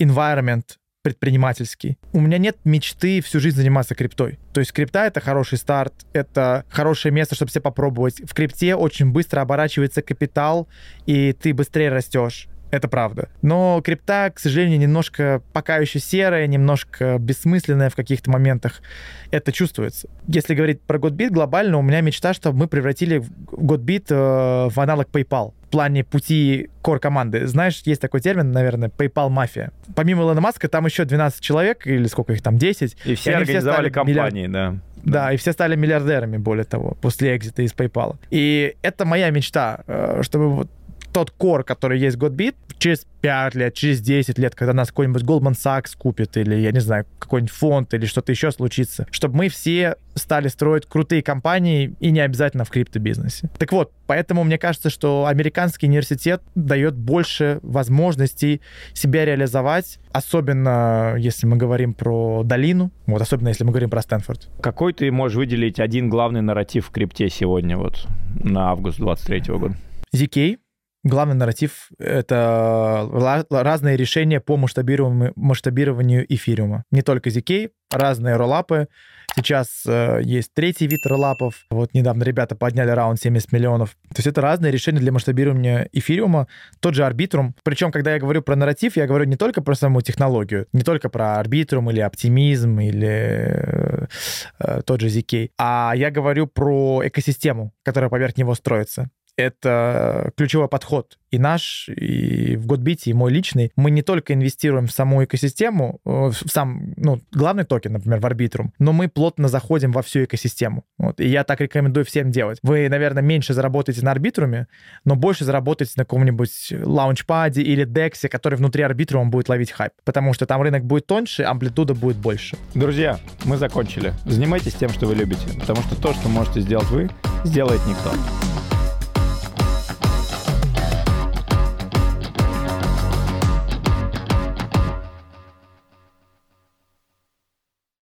environment предпринимательский. У меня нет мечты всю жизнь заниматься криптой. То есть крипта — это хороший старт, это хорошее место, чтобы все попробовать. В крипте очень быстро оборачивается капитал, и ты быстрее растешь. Это правда. Но крипта, к сожалению, немножко пока еще серая, немножко бессмысленная в каких-то моментах. Это чувствуется. Если говорить про Godbit глобально, у меня мечта, чтобы мы превратили Godbit э, в аналог PayPal в плане пути core команды. Знаешь, есть такой термин, наверное, PayPal мафия. Помимо Илона Маска, там еще 12 человек, или сколько их там, 10. И все и организовали все компании, миллиард... да. Да, и все стали миллиардерами, более того, после экзита из PayPal. И это моя мечта, э, чтобы вот тот кор, который есть в Godbit, через 5 лет, через 10 лет, когда нас какой-нибудь Goldman Sachs купит, или, я не знаю, какой-нибудь фонд, или что-то еще случится, чтобы мы все стали строить крутые компании и не обязательно в криптобизнесе. Так вот, поэтому мне кажется, что американский университет дает больше возможностей себя реализовать, особенно если мы говорим про долину, вот особенно если мы говорим про Стэнфорд. Какой ты можешь выделить один главный нарратив в крипте сегодня, вот на август 23 года? ZK, Главный нарратив — это разные решения по масштабированию, масштабированию эфириума. Не только ZK, разные роллапы. Сейчас э, есть третий вид роллапов. Вот недавно ребята подняли раунд 70 миллионов. То есть это разные решения для масштабирования эфириума. Тот же арбитрум. Причем, когда я говорю про нарратив, я говорю не только про саму технологию, не только про арбитрум или оптимизм или э, э тот же ZK, а я говорю про экосистему, которая поверх него строится это ключевой подход. И наш, и в Годбите, и мой личный. Мы не только инвестируем в саму экосистему, э, в сам, ну, главный токен, например, в Арбитрум, но мы плотно заходим во всю экосистему. Вот. И я так рекомендую всем делать. Вы, наверное, меньше заработаете на Арбитруме, но больше заработаете на каком-нибудь лаунчпаде или дексе, который внутри Арбитрума будет ловить хайп. Потому что там рынок будет тоньше, амплитуда будет больше. Друзья, мы закончили. Занимайтесь тем, что вы любите, потому что то, что можете сделать вы, сделает никто.